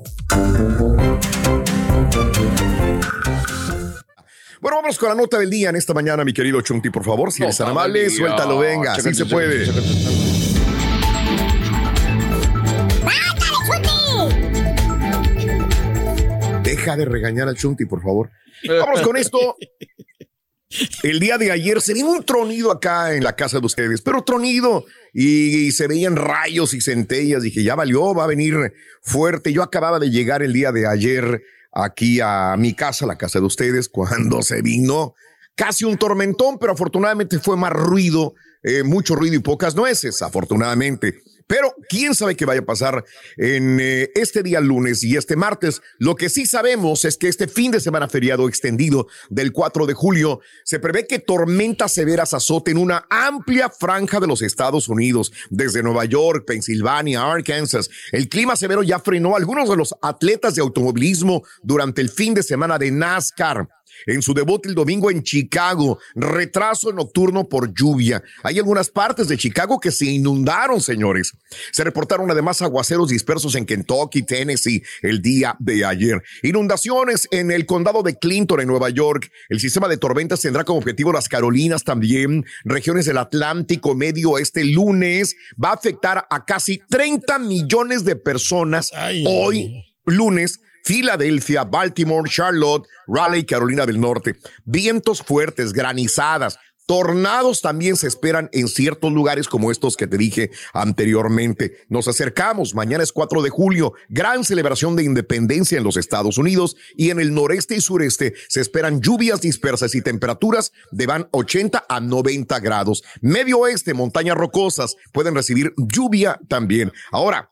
Speaker 4: Bueno, vamos con la nota del día en esta mañana, mi querido Chunti, por favor. Si eres tan amable, suéltalo, venga, así se puede. De regañar al Chunti, por favor. Vamos con esto. El día de ayer se vio un tronido acá en la casa de ustedes, pero tronido y, se veían rayos y centellas. Dije, ya valió, va a venir fuerte. Yo acababa de llegar el día de ayer aquí a mi casa, la casa de ustedes, cuando se vino casi un tormentón, pero afortunadamente fue más ruido, eh, mucho ruido y pocas nueces, afortunadamente. Pero quién sabe qué vaya a pasar en eh, este día lunes y este martes. Lo que sí sabemos es que este fin de semana feriado extendido del 4 de julio se prevé que tormentas severas azoten una amplia franja de los Estados Unidos, desde Nueva York, Pensilvania, Arkansas. El clima severo ya frenó a algunos de los atletas de automovilismo durante el fin de semana de NASCAR. En su debut el domingo en Chicago, retraso nocturno por lluvia. Hay algunas partes de Chicago que se inundaron, señores. Se reportaron además aguaceros dispersos en Kentucky, Tennessee, el día de ayer. Inundaciones en el condado de Clinton, en Nueva York. El sistema de tormentas tendrá como objetivo las Carolinas también, regiones del Atlántico Medio este lunes. Va a afectar a casi 30 millones de personas hoy, lunes. Filadelfia, Baltimore, Charlotte, Raleigh, Carolina del Norte. Vientos fuertes, granizadas, tornados también se esperan en ciertos lugares como estos que te dije anteriormente. Nos acercamos, mañana es 4 de julio, gran celebración de independencia en los Estados Unidos y en el noreste y sureste se esperan lluvias dispersas y temperaturas de van 80 a 90 grados. Medio oeste, montañas rocosas pueden recibir lluvia también. Ahora,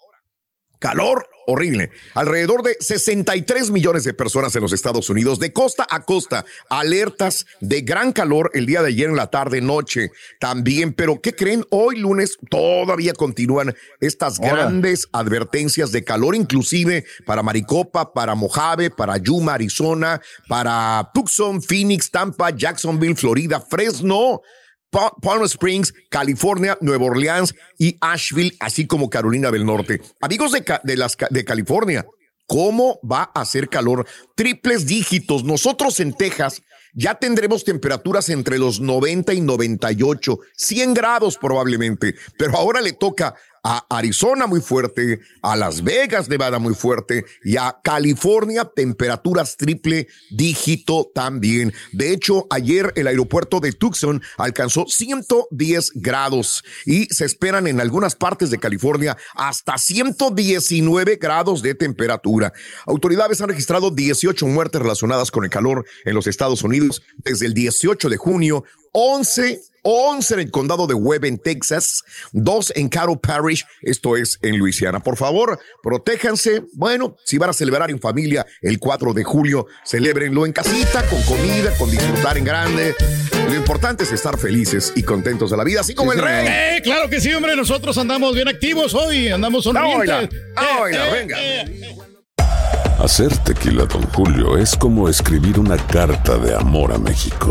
Speaker 4: calor horrible. Alrededor de 63 millones de personas en los Estados Unidos, de costa a costa, alertas de gran calor el día de ayer en la tarde, noche también. Pero, ¿qué creen? Hoy lunes todavía continúan estas grandes advertencias de calor, inclusive para Maricopa, para Mojave, para Yuma, Arizona, para Tucson, Phoenix, Tampa, Jacksonville, Florida, Fresno. Pa- Palm Springs, California, Nueva Orleans y Asheville, así como Carolina del Norte. Amigos de, de, las, de California, ¿cómo va a hacer calor? Triples dígitos. Nosotros en Texas ya tendremos temperaturas entre los 90 y 98, 100 grados probablemente, pero ahora le toca a Arizona muy fuerte, a Las Vegas, Nevada muy fuerte y a California temperaturas triple dígito también. De hecho, ayer el aeropuerto de Tucson alcanzó 110 grados y se esperan en algunas partes de California hasta 119 grados de temperatura. Autoridades han registrado 18 muertes relacionadas con el calor en los Estados Unidos desde el 18 de junio, 11 11 en el condado de Webb en Texas, 2 en Carroll Parish, esto es en Luisiana. Por favor, protéjanse. Bueno, si van a celebrar en familia el 4 de julio, celébrenlo en casita, con comida, con disfrutar en grande. Lo importante es estar felices y contentos de la vida, así como el rey.
Speaker 2: Eh, claro que sí, hombre. Nosotros andamos bien activos hoy, andamos sonrientes.
Speaker 4: Ah, oiga,
Speaker 2: Eh,
Speaker 4: venga.
Speaker 13: Hacer tequila, Don Julio, es como escribir una carta de amor a México.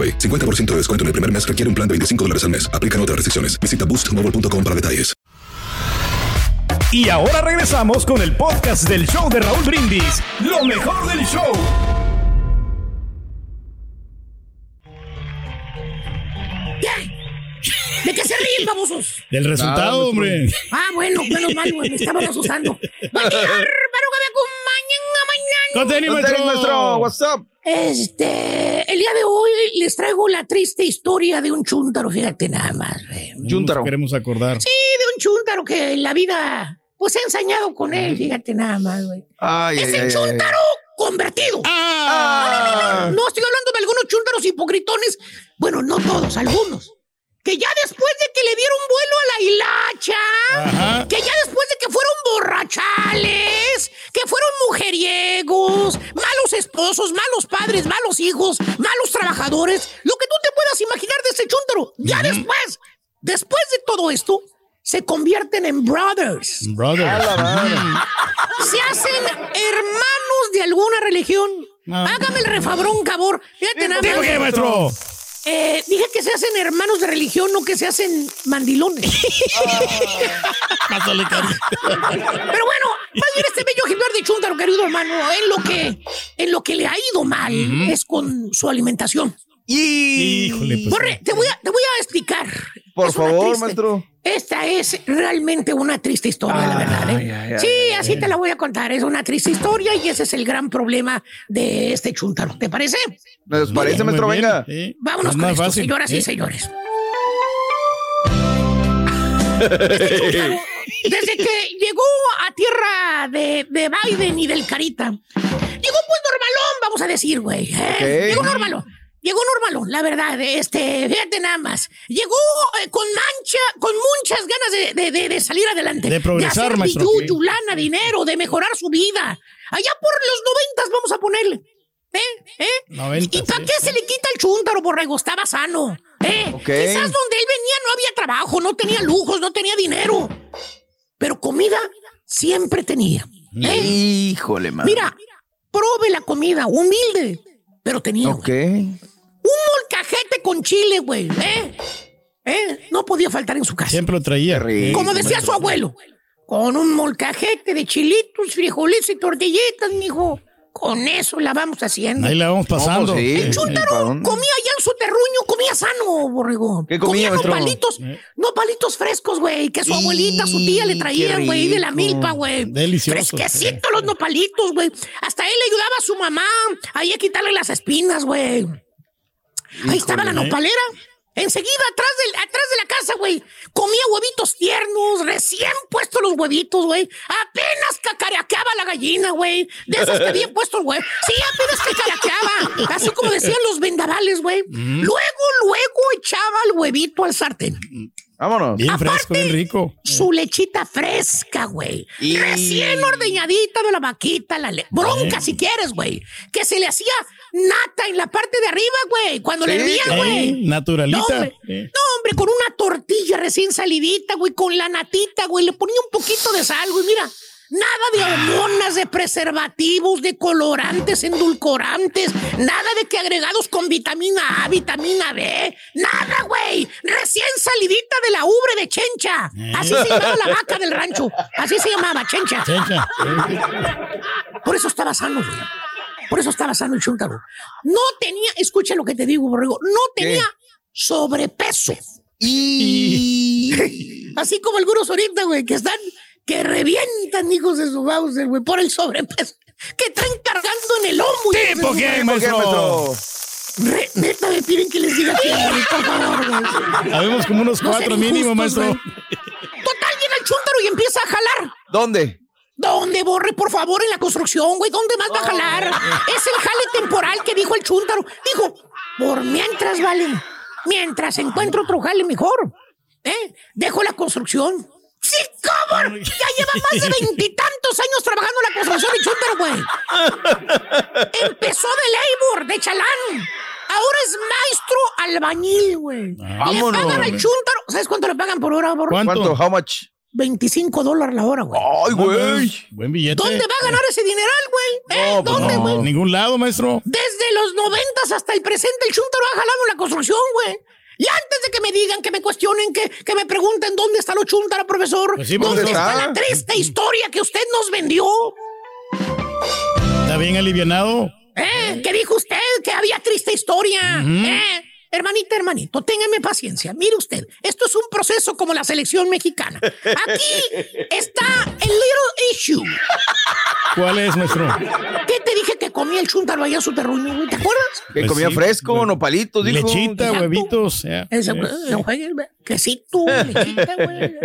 Speaker 6: AroPay. 50% de descuento en el primer mes requiere un plan de 25 dólares al mes. Aplican otras restricciones. Visita boostmobile.com para detalles.
Speaker 7: Y ahora regresamos con el podcast del show de Raúl Brindis. Lo mejor del show.
Speaker 10: ¿De qué se ríen, babosos?
Speaker 2: Del resultado, hombre.
Speaker 10: Ah, bueno, menos mal, güey, me estaban asustando. Va a llegar, mañana.
Speaker 2: Con tenis, maestro.
Speaker 5: maestro. What's up?
Speaker 10: Este, el día de hoy les traigo la triste historia de un chúntaro, fíjate nada más, güey.
Speaker 2: Chúntaro. Queremos acordar.
Speaker 10: Sí, de un chúntaro que en la vida, pues he ensañado con él, fíjate nada más, güey.
Speaker 5: Ay,
Speaker 10: es
Speaker 5: ay,
Speaker 10: el
Speaker 5: ay,
Speaker 10: chúntaro convertido.
Speaker 2: Ah.
Speaker 10: No, no, no, no, no estoy hablando de algunos chúntaros hipocritones. Bueno, no todos, algunos. Que ya después de que le dieron vuelo a la hilacha,
Speaker 2: Ajá.
Speaker 10: que ya después de que fueron borrachales, que fueron mujeriegos, malos esposos, malos padres, malos hijos, malos trabajadores, lo que tú te puedas imaginar de ese chúntaro. Ya después, después de todo esto, se convierten en brothers.
Speaker 2: Brother.
Speaker 10: Se hacen hermanos de alguna religión. Hágame el refabrón, cabor. Fíjate nada
Speaker 2: ¿Digo
Speaker 10: más.
Speaker 2: qué, maestro?
Speaker 10: Eh, dije que se hacen hermanos de religión, no que se hacen mandilones.
Speaker 2: Cari.
Speaker 10: Pero bueno, más bien este bello ejemplar de chúntaro, querido hermano, en lo que, en lo que le ha ido mal es con su alimentación.
Speaker 2: Híjole, pues.
Speaker 10: Borre, te voy a, te voy a explicar.
Speaker 5: Por
Speaker 10: Es
Speaker 5: favor,
Speaker 10: triste-
Speaker 5: maestro.
Speaker 10: Esta es realmente una triste historia, la verdad. ¿eh? Sí, así te la voy a contar. Es una triste historia y ese es el gran problema de este chúntaro. ¿Te parece?
Speaker 5: ¿Nos parece, maestro? Venga.
Speaker 2: sí.
Speaker 10: Vámonos con esto,
Speaker 2: fácil,
Speaker 10: señoras y
Speaker 2: ¿eh?
Speaker 10: señores. Este desde que llegó a tierra de, de Biden y del Carita, llegó pues normalón, vamos a decir, güey. ¿eh?
Speaker 5: Ok.
Speaker 10: Llegó normalón. Llegó normalón, la verdad, este, fíjate nada más. Llegó eh, con mancha, con muchas ganas de, de- de- de salir adelante.
Speaker 2: De progresar,
Speaker 10: hacer
Speaker 2: maestro.
Speaker 10: billuyo, lana, dinero, de mejorar su vida. Allá por los noventas vamos a ponerle. ¿Eh? ¿Eh? ¿Y para
Speaker 2: sí.
Speaker 10: qué se le quita el chúntaro, borrego? Estaba sano. ¿Eh? Quizás donde él venía no había trabajo, no tenía lujos, no tenía dinero. Pero comida siempre tenía. ¿Eh?
Speaker 5: Híjole, man.
Speaker 10: Mira, probe la comida, humilde, pero tenía.
Speaker 5: Ok.
Speaker 10: Un molcajete con chile, güey. ¿Eh? ¿Eh? No podía faltar en su casa.
Speaker 2: Siempre lo traía.
Speaker 5: rico.
Speaker 10: Como decía su abuelo, con un molcajete de chilitos, frijoles y tortillitas, mijo. Con eso la vamos haciendo.
Speaker 2: Ahí la vamos pasando.
Speaker 5: No, pues sí.
Speaker 2: Eh,
Speaker 10: Chúntaro comía allá en su terruño, comía sano, borrego.
Speaker 5: ¿Qué comía, maestro?
Speaker 10: nopalitos, nopalitos frescos, güey, que su abuelita, su tía le traían, güey, de la milpa, güey.
Speaker 2: Deliciosos.
Speaker 10: Fresquecitos los nopalitos, güey. Hasta él le ayudaba a su mamá ahí a quitarle las espinas, güey. Ahí estaba la
Speaker 2: ¿eh?
Speaker 10: nopalera. Enseguida, atrás, del, atrás de la casa, güey. Comía huevitos tiernos, recién puestos los huevitos, güey. Apenas cacareaqueaba la gallina, güey. De esas que habían puesto, güey. Sí, apenas cacareaqueaba. Así como decían los vendavales, güey. Luego, luego echaba el huevito al sartén.
Speaker 5: Vámonos.
Speaker 2: Bien fresco, bien rico.
Speaker 10: Su lechita fresca, güey.
Speaker 5: Y-
Speaker 10: Recién ordeñadita de la vaquita, la le- bronca si quieres, güey. Que se le hacía nata en la parte de arriba, güey. Cuando le hervían, güey.
Speaker 2: Eh, naturalita.
Speaker 10: No, hombre.
Speaker 2: Eh.
Speaker 10: No, hombre, con una tortilla recién salidita, güey, con la natita, güey. Le ponía un poquito de sal, güey. Mira, nada de hormonas, de preservativos, de colorantes, endulcorantes, nada de que agregados con vitamina A, vitamina B. Nada, güey. Recién salidita de la ubre de chencha. Así se llamaba la vaca del rancho. Así se llamaba, chencha.
Speaker 2: Chencha.
Speaker 10: Por eso estaba sano, güey. Por eso estaba sano el chúntaro. No tenía, escucha lo que te digo, borrego, no tenía sobrepeso. Así como algunos ahorita, güey, que están, que revientan hijos de su Bowser, güey, por el sobrepeso. Que traen cargando en el lomo. de
Speaker 2: ¿Tipo qué, maestro?
Speaker 10: Re- neta, me piden que les diga que, por favor, güey.
Speaker 2: Habemos como unos
Speaker 10: No
Speaker 2: cuatro mínimo,
Speaker 10: injustos,
Speaker 2: maestro.
Speaker 10: güey. Total, llega el chúntaro y empieza a jalar.
Speaker 5: ¿Dónde?
Speaker 10: ¿Dónde, Borre, por favor, en la construcción, güey? ¿Dónde más va a jalar? Es el jale temporal que dijo el chúntaro. Dijo, Por mientras, vale. Mientras encuentro otro jale mejor. ¿Eh? Dejo la construcción. Sí, ¿cómo? Ya lleva más de veintitantos años trabajando en la construcción de Chúntaro, güey. Empezó de labor, de chalán. Ahora es maestro albañil, güey. Le pagan al Chúntaro. ¿Sabes cuánto le pagan por hora, borro?
Speaker 5: ¿Cuánto? How much?
Speaker 10: 25 dólares la hora, güey.
Speaker 5: Ay, güey.
Speaker 2: Buen billete.
Speaker 10: ¿Dónde va a ganar ese dineral, güey? ¿Eh?
Speaker 2: No, pues
Speaker 10: ¿Dónde,
Speaker 2: no,
Speaker 10: güey?
Speaker 2: ningún lado, maestro.
Speaker 10: Desde los noventas hasta el presente, el Chuntaro ha jalado en la construcción, güey. Y antes de que me digan, que me cuestionen, que, que me pregunten dónde está lo Chuntaro, profesor,
Speaker 2: Pues sí,
Speaker 10: ¿dónde
Speaker 2: ¿dónde
Speaker 10: está?
Speaker 2: está?
Speaker 10: la triste historia que usted nos vendió?
Speaker 2: Está bien alivianado.
Speaker 10: ¿Eh? ¿Qué dijo usted? Que había triste historia. ¿Eh? Hermanita, hermanito, téngame paciencia. Mire usted, esto es un proceso como la selección mexicana. Aquí está el little issue.
Speaker 2: ¿Cuál es, maestro?
Speaker 10: ¿Qué te dije que comía el chuntaro allá en su terruño, güey? ¿Te acuerdas?
Speaker 5: Que
Speaker 2: Pues
Speaker 5: comía
Speaker 2: sí,
Speaker 5: fresco,
Speaker 2: güey.
Speaker 5: nopalitos, dijo.
Speaker 2: Lechita,
Speaker 10: Exacto.
Speaker 2: huevitos.
Speaker 10: güey, güey, güey, quesito, lechita, güey.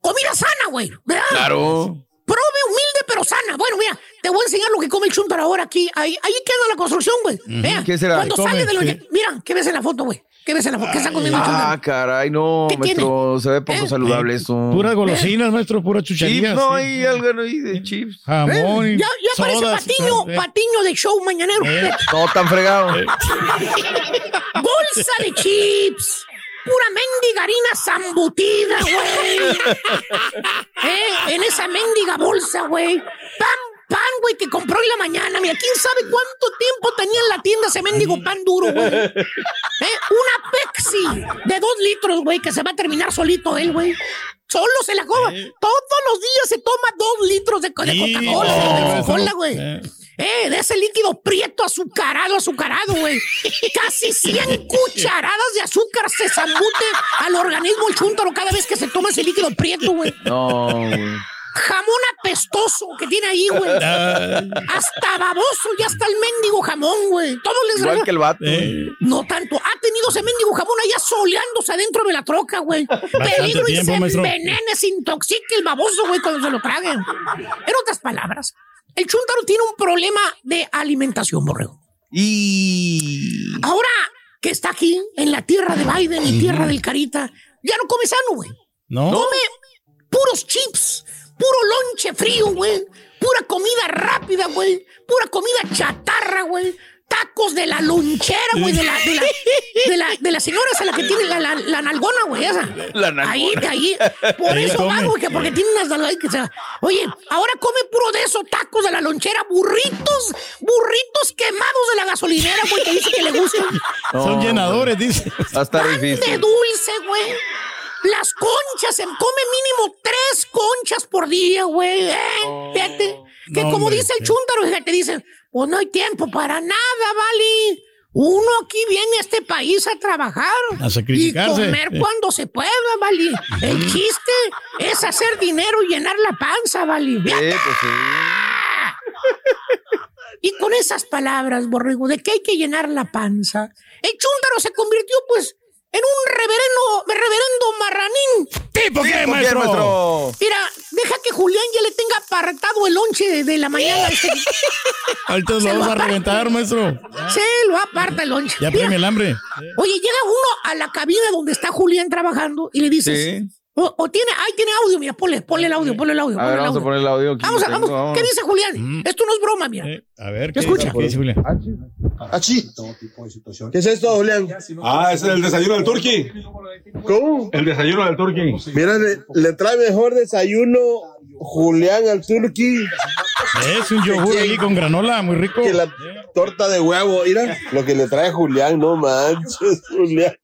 Speaker 10: Comida sana, güey. ¿verdad?
Speaker 5: Claro.
Speaker 10: Prove humilde pero sana. Bueno, mira, te voy a enseñar lo que come el chuntaro ahora aquí. Ahí, ahí queda la construcción, güey. Vea,
Speaker 5: ¿Qué será?
Speaker 10: Cuando sale de lo. Mira, ¿qué ves en la foto, güey? ¿Qué ves en la foto? ¿Qué está comiendo
Speaker 5: Ah, caray, no,
Speaker 10: ¿Qué
Speaker 5: maestro. Se ve poco
Speaker 10: ¿Eh?
Speaker 5: saludable eso.
Speaker 2: Puras golosinas, maestro, pura chuchería.
Speaker 5: Chips, no,
Speaker 2: sí.
Speaker 5: hay algo ahí de chips.
Speaker 2: Jamón.
Speaker 10: Ya, ya parece patiño,
Speaker 2: eh.
Speaker 10: patiño de show mañanero.
Speaker 2: Eh.
Speaker 5: No tan fregado.
Speaker 10: Bolsa de chips. Pura mendiga harina zambutida, güey. ¿Eh? En esa mendiga bolsa, güey. Pan, pan, güey, que compró en la mañana. Mira, quién sabe cuánto tiempo tenía en la tienda ese mendigo pan duro, güey. ¿Eh? Una Pepsi de dos litros, güey, que se va a terminar solito él, güey. Solo se la coma. Todos los días se toma dos litros de, Coca-Cola, güey.
Speaker 2: eh.
Speaker 10: Eh, de ese líquido prieto azucarado, azucarado, güey. Casi 100 cucharadas de azúcar se zambute al organismo el chúntaro cada vez que se toma ese líquido prieto, güey.
Speaker 5: No, güey.
Speaker 10: Jamón apestoso que tiene ahí, güey. Hasta baboso, ya está el mendigo jamón, güey. Todo les
Speaker 5: Igual
Speaker 10: rega-
Speaker 5: que el vato.
Speaker 2: eh,
Speaker 10: No tanto. Ha tenido ese mendigo jamón allá soleándose adentro de la troca, güey. Peligro y
Speaker 2: tiempo,
Speaker 10: se
Speaker 2: maestro.
Speaker 10: envenene, se intoxique el baboso, güey, cuando se lo traguen. En otras palabras, el chúntaro tiene un problema de alimentación, borrego.
Speaker 5: Y.
Speaker 10: Ahora que está aquí, en la tierra de Biden y tierra del Carita, ya no come sano, güey.
Speaker 2: ¿No?
Speaker 10: Come puros chips, puro lonche frío, güey. Pura comida rápida, güey. Pura comida chatarra, güey. Tacos de la lonchera, güey. De la, de, la, de, la, de la señora esa, la que tiene la, la, la nalgona, güey. Esa.
Speaker 5: La nalgona.
Speaker 10: Ahí, de ahí. Por
Speaker 2: Ahí
Speaker 10: eso va, güey, que porque tiene unas nalgas que se... Oye, ahora come puro de esos tacos de la lonchera, burritos, burritos quemados de la gasolinera, güey, que dice que le gustan.
Speaker 2: Son llenadores, dice.
Speaker 5: Va a estar
Speaker 10: Pan de
Speaker 5: difícil.
Speaker 10: dulce, güey. Las conchas, se come mínimo tres conchas por día, güey. ¿eh? Fíjate, que
Speaker 2: No,
Speaker 10: como
Speaker 2: hombre,
Speaker 10: dice el chúntaro, fíjate, dicen, pues no hay tiempo para nada, vale. Uno aquí viene a este país a trabajar
Speaker 2: A
Speaker 10: y comer
Speaker 2: Eh.
Speaker 10: cuando se pueda, vale. El chiste es hacer dinero y llenar la panza, Fíjate.
Speaker 5: pues sí.
Speaker 10: Y con esas palabras, borrego, de que hay que llenar la panza, el chúntaro se convirtió, pues, en un reverendo, reverendo marranín.
Speaker 2: ¿Tipo qué,
Speaker 5: ¿Por qué,
Speaker 2: maestro?
Speaker 5: maestro?
Speaker 10: Mira, deja que Julián ya le tenga apartado el lonche de, de la mañana.
Speaker 2: Ahorita
Speaker 10: Se
Speaker 2: lo
Speaker 10: lo
Speaker 2: vamos a reventar, maestro.
Speaker 10: Se lo aparta el lonche.
Speaker 2: Ya premia el hambre.
Speaker 10: Oye, llega uno a la cabina donde está Julián trabajando y le dices,
Speaker 5: Sí.
Speaker 10: O, o tiene, ahí tiene audio, mira, ponle, ponle el audio, ponle el audio.
Speaker 5: A ver, vamos a poner el audio aquí.
Speaker 10: Vamos, a-
Speaker 5: Tengo,
Speaker 10: vamos.
Speaker 5: vamos.
Speaker 10: ¿Qué dice Julián?
Speaker 2: Mm.
Speaker 10: Esto no es broma, mira.
Speaker 2: Eh, a ver,
Speaker 10: ¿Qué escucha?
Speaker 2: ¿Qué dice Julián?
Speaker 14: Achí. ¿Qué es esto, Julián?
Speaker 3: Ah, ese es el desayuno del turqui.
Speaker 14: ¿Cómo?
Speaker 3: El desayuno del turqui.
Speaker 14: Mira, le, le trae mejor desayuno Julián al turqui
Speaker 2: Es un yogur ahí con granola, muy rico.
Speaker 14: que la torta de huevo. Mira, lo que le trae Julián, no manches, Julián.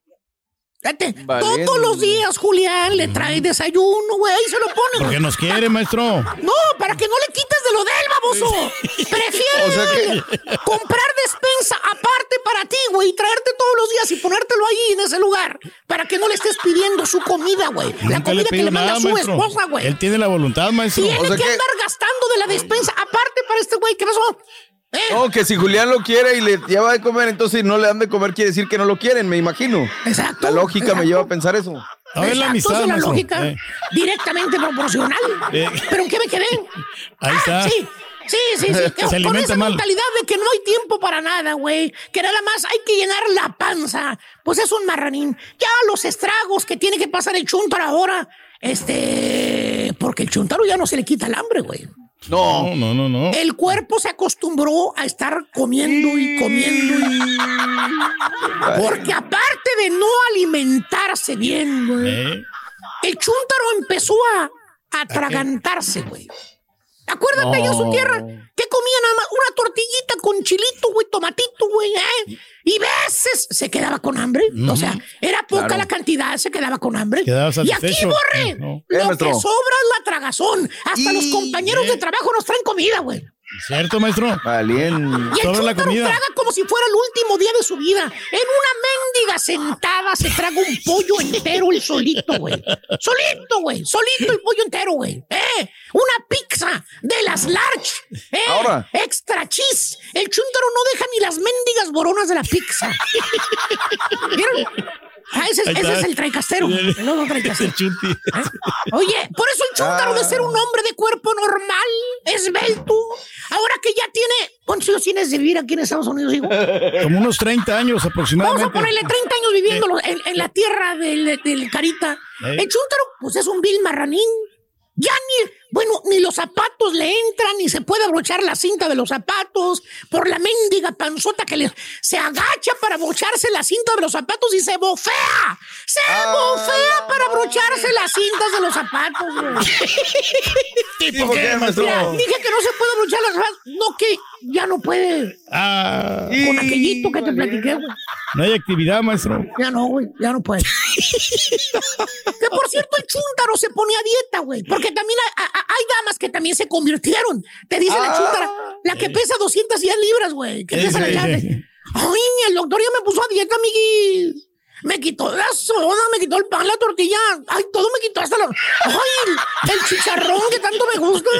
Speaker 5: Valiendo.
Speaker 10: todos los días Julián le trae desayuno, güey, ahí se lo pone. güey.
Speaker 2: Porque nos quiere, maestro.
Speaker 10: No, para que no le quites de lo de él, baboso. Prefiere
Speaker 5: O sea
Speaker 10: comprar despensa aparte para ti, güey, y traerte todos los días y ponértelo ahí en ese lugar para que no le estés pidiendo su comida, güey. La
Speaker 2: le
Speaker 10: comida que le manda
Speaker 2: nada,
Speaker 10: su
Speaker 2: maestro.
Speaker 10: esposa, güey.
Speaker 2: Él tiene la voluntad, maestro.
Speaker 10: Tiene
Speaker 5: O sea
Speaker 10: que
Speaker 5: que-
Speaker 10: andar gastando de la despensa aparte para este güey. ¿Qué pasó? ¿Eh?
Speaker 5: No, que si Julián lo quiere y le lleva de comer, entonces no le dan de comer, quiere decir que no lo quieren, me imagino.
Speaker 10: Exacto.
Speaker 5: La lógica
Speaker 10: exacto.
Speaker 5: me lleva a pensar eso.
Speaker 2: A ver la
Speaker 10: Exacto,
Speaker 2: amistad,
Speaker 10: es la lógica
Speaker 2: Eh,
Speaker 10: directamente proporcional.
Speaker 2: Eh.
Speaker 10: ¿Pero en qué me quedé?
Speaker 2: Ahí
Speaker 10: Ah,
Speaker 2: está.
Speaker 10: Sí. Sí, sí, sí. que
Speaker 2: Se
Speaker 10: con esa
Speaker 2: mal.
Speaker 10: mentalidad de que no hay tiempo para nada, güey. Que nada más hay que llenar la panza. Pues es un marranín. Ya los estragos que tiene que pasar el chuntaro ahora. Este. Porque el chuntaro ya no se le quita el hambre, güey.
Speaker 2: No, no, no, no.
Speaker 10: El cuerpo se acostumbró a estar comiendo y comiendo y... Porque aparte de no alimentarse bien, güey,
Speaker 2: Eh,
Speaker 10: el chúntaro empezó a atragantarse, güey. Acuérdate allá en su tierra que comía nada más una tortillita con chilito, güey, tomatito, güey, ¿eh? Y veces se quedaba con hambre. O sea, era poca
Speaker 2: Claro.
Speaker 10: la cantidad, se quedaba con hambre.
Speaker 2: Quedaba
Speaker 10: y aquí, borre,
Speaker 2: No.
Speaker 10: lo que sobra es la tragazón. Hasta los compañeros de trabajo nos traen comida, güey.
Speaker 2: ¿Cierto, maestro?
Speaker 5: Alien.
Speaker 10: Y el
Speaker 2: Sobre la
Speaker 10: chúntaro
Speaker 2: comida.
Speaker 10: traga como si fuera el último día de su vida. En una mendiga sentada se traga un pollo entero el solito, güey. Solito, güey. Solito el pollo entero, güey. ¿Eh? Una pizza de las large. ¿Eh?
Speaker 5: Ahora.
Speaker 10: Extra cheese. El chúntaro no deja ni las mendigas boronas de la pizza. ¿Vieron? Ah, ese, es- ese el traicastero. El otro traicastero.
Speaker 2: El chunti.
Speaker 10: Oye, por eso el chúntaro de ser un hombre de cuerpo normal, esbelto, ahora que ya tiene. ¿Cuántos años tienes de vivir aquí en Estados Unidos, hijo?
Speaker 2: Como unos 30 años
Speaker 10: Vamos
Speaker 2: aproximadamente.
Speaker 10: a ponerle 30 años viviendo en, en la tierra del, del Carita.
Speaker 2: Ey.
Speaker 10: El chúntaro, pues es un vil marranín. Ya ni, bueno, ni los zapatos le entran, ni se puede abrochar la cinta de los zapatos por la mendiga panzota que le, se agacha para abrocharse la cinta de los zapatos y se bofea. Se bofea para abrocharse las cintas de los zapatos, güey.
Speaker 2: ¿Tipo qué, maestro?
Speaker 10: Mira, dije que no se puede abrochar las zapatos. No, que ya no puede.
Speaker 2: Ah,
Speaker 10: Con aquellito que te platiqué, güey.
Speaker 2: no hay actividad, maestro.
Speaker 10: Ya no, güey, ya no puede. que por cierto, el chúntaro se pone a dieta, güey. Porque también hay damas que también se convirtieron. Te dice la chúntara, la que pesa 210 libras, güey. Que pesa la llave. Ay, el doctor ya me puso a dieta, amigui. Me quitó la soda, me quitó el pan, la tortilla. Ay, todo me quitó hasta la. Ay, el, el chicharrón que tanto me gusta.